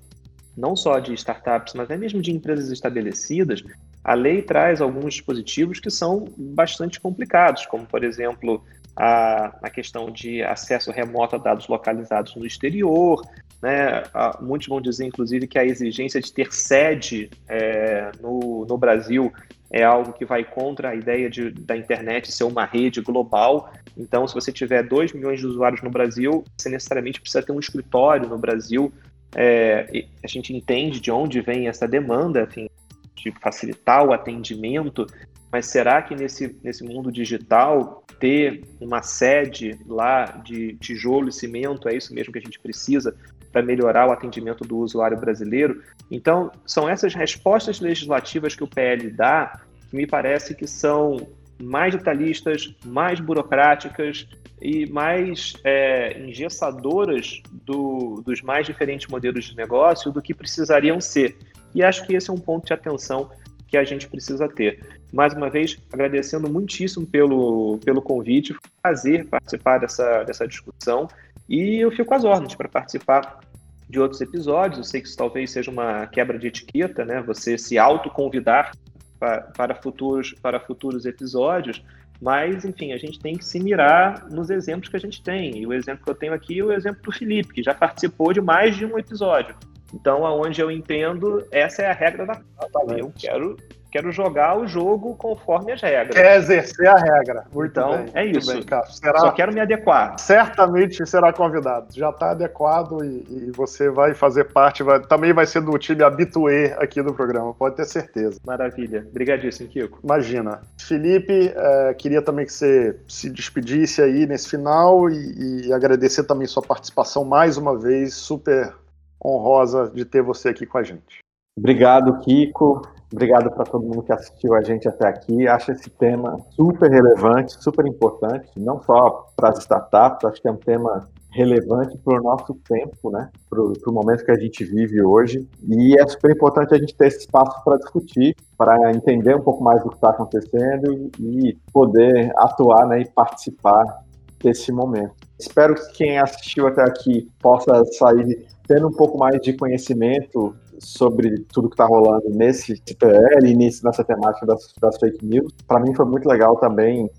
não só de startups, mas até mesmo de empresas estabelecidas, a lei traz alguns dispositivos que são bastante complicados, como, por exemplo, a, a questão de acesso remoto a dados localizados no exterior. Né? muitos vão dizer, inclusive, que a exigência de ter sede é, no, no Brasil é algo que vai contra a ideia de, da internet ser uma rede global. Então, se você tiver 2 milhões de usuários no Brasil, você necessariamente precisa ter um escritório no Brasil é, a gente entende de onde vem essa demanda, enfim, de facilitar o atendimento, mas será que nesse, nesse mundo digital ter uma sede lá de tijolo e cimento é isso mesmo que a gente precisa para melhorar o atendimento do usuário brasileiro? Então, são essas respostas legislativas que o PL dá que me parece que são mais detalhistas, mais burocráticas e mais é, engessadoras do, dos mais diferentes modelos de negócio do que precisariam ser. E acho que esse é um ponto de atenção que a gente precisa ter. Mais uma vez, agradecendo muitíssimo pelo, pelo convite, prazer participar dessa, dessa discussão e eu fico às ordens para participar de outros episódios. Eu sei que isso talvez seja uma quebra de etiqueta, né? Você se autoconvidar para, para, futuros, para futuros episódios, Mas, enfim, a gente tem que se mirar nos exemplos que a gente tem. E o exemplo que eu tenho aqui é o exemplo do Felipe, que já participou de mais de um episódio. Então, aonde eu entendo, essa é a regra da. Eu quero quero jogar o jogo conforme as regras. Quer exercer a regra. Muito então, bem. é isso. Bem, será... Só quero me adequar. Certamente será convidado. Já está adequado e, e, você vai fazer parte, vai, também vai ser do time habituê aqui do programa, pode ter certeza. Maravilha. Obrigadíssimo, Kiko. Imagina. Felipe, é, queria também que você se despedisse aí nesse final e, e agradecer também sua participação mais uma vez, super honrosa de ter você aqui com a gente. Obrigado, Kiko. Obrigado para todo mundo que assistiu a gente até aqui. Acho esse tema super relevante, super importante, não só para as startups, acho que é um tema relevante para o nosso tempo, né? Para o momento que a gente vive hoje. E é super importante a gente ter esse espaço para discutir, para entender um pouco mais do que está acontecendo e poder atuar né, e participar desse momento. Espero que quem assistiu até aqui possa sair tendo um pouco mais de conhecimento sobre tudo que está rolando nesse PL e nessa temática das, das fake news. Para mim foi muito legal também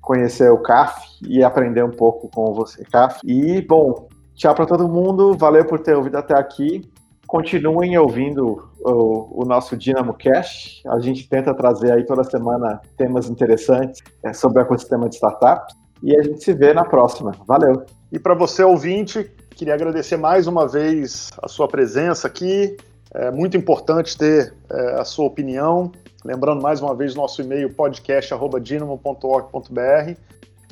conhecer o CAF e aprender um pouco com você, CAF. E, bom, tchau para todo mundo, valeu por ter ouvido até aqui. Continuem ouvindo o, o nosso Dynamo Cash. A gente tenta trazer aí toda semana temas interessantes é, sobre o ecossistema de startups. E a gente se vê na próxima. Valeu! E para você, ouvinte, queria agradecer mais uma vez a sua presença aqui. É muito importante ter é, a sua opinião. Lembrando mais uma vez nosso e-mail podcast@dinamo.org.br.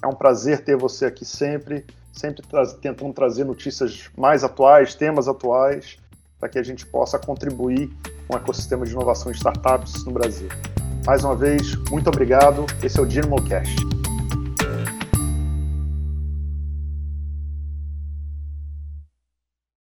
É um prazer ter você aqui sempre, sempre tra tentando trazer notícias mais atuais, temas atuais, para que a gente possa contribuir com o ecossistema de inovação e startups no Brasil. Mais uma vez, muito obrigado. Esse é o Dynamo Cash.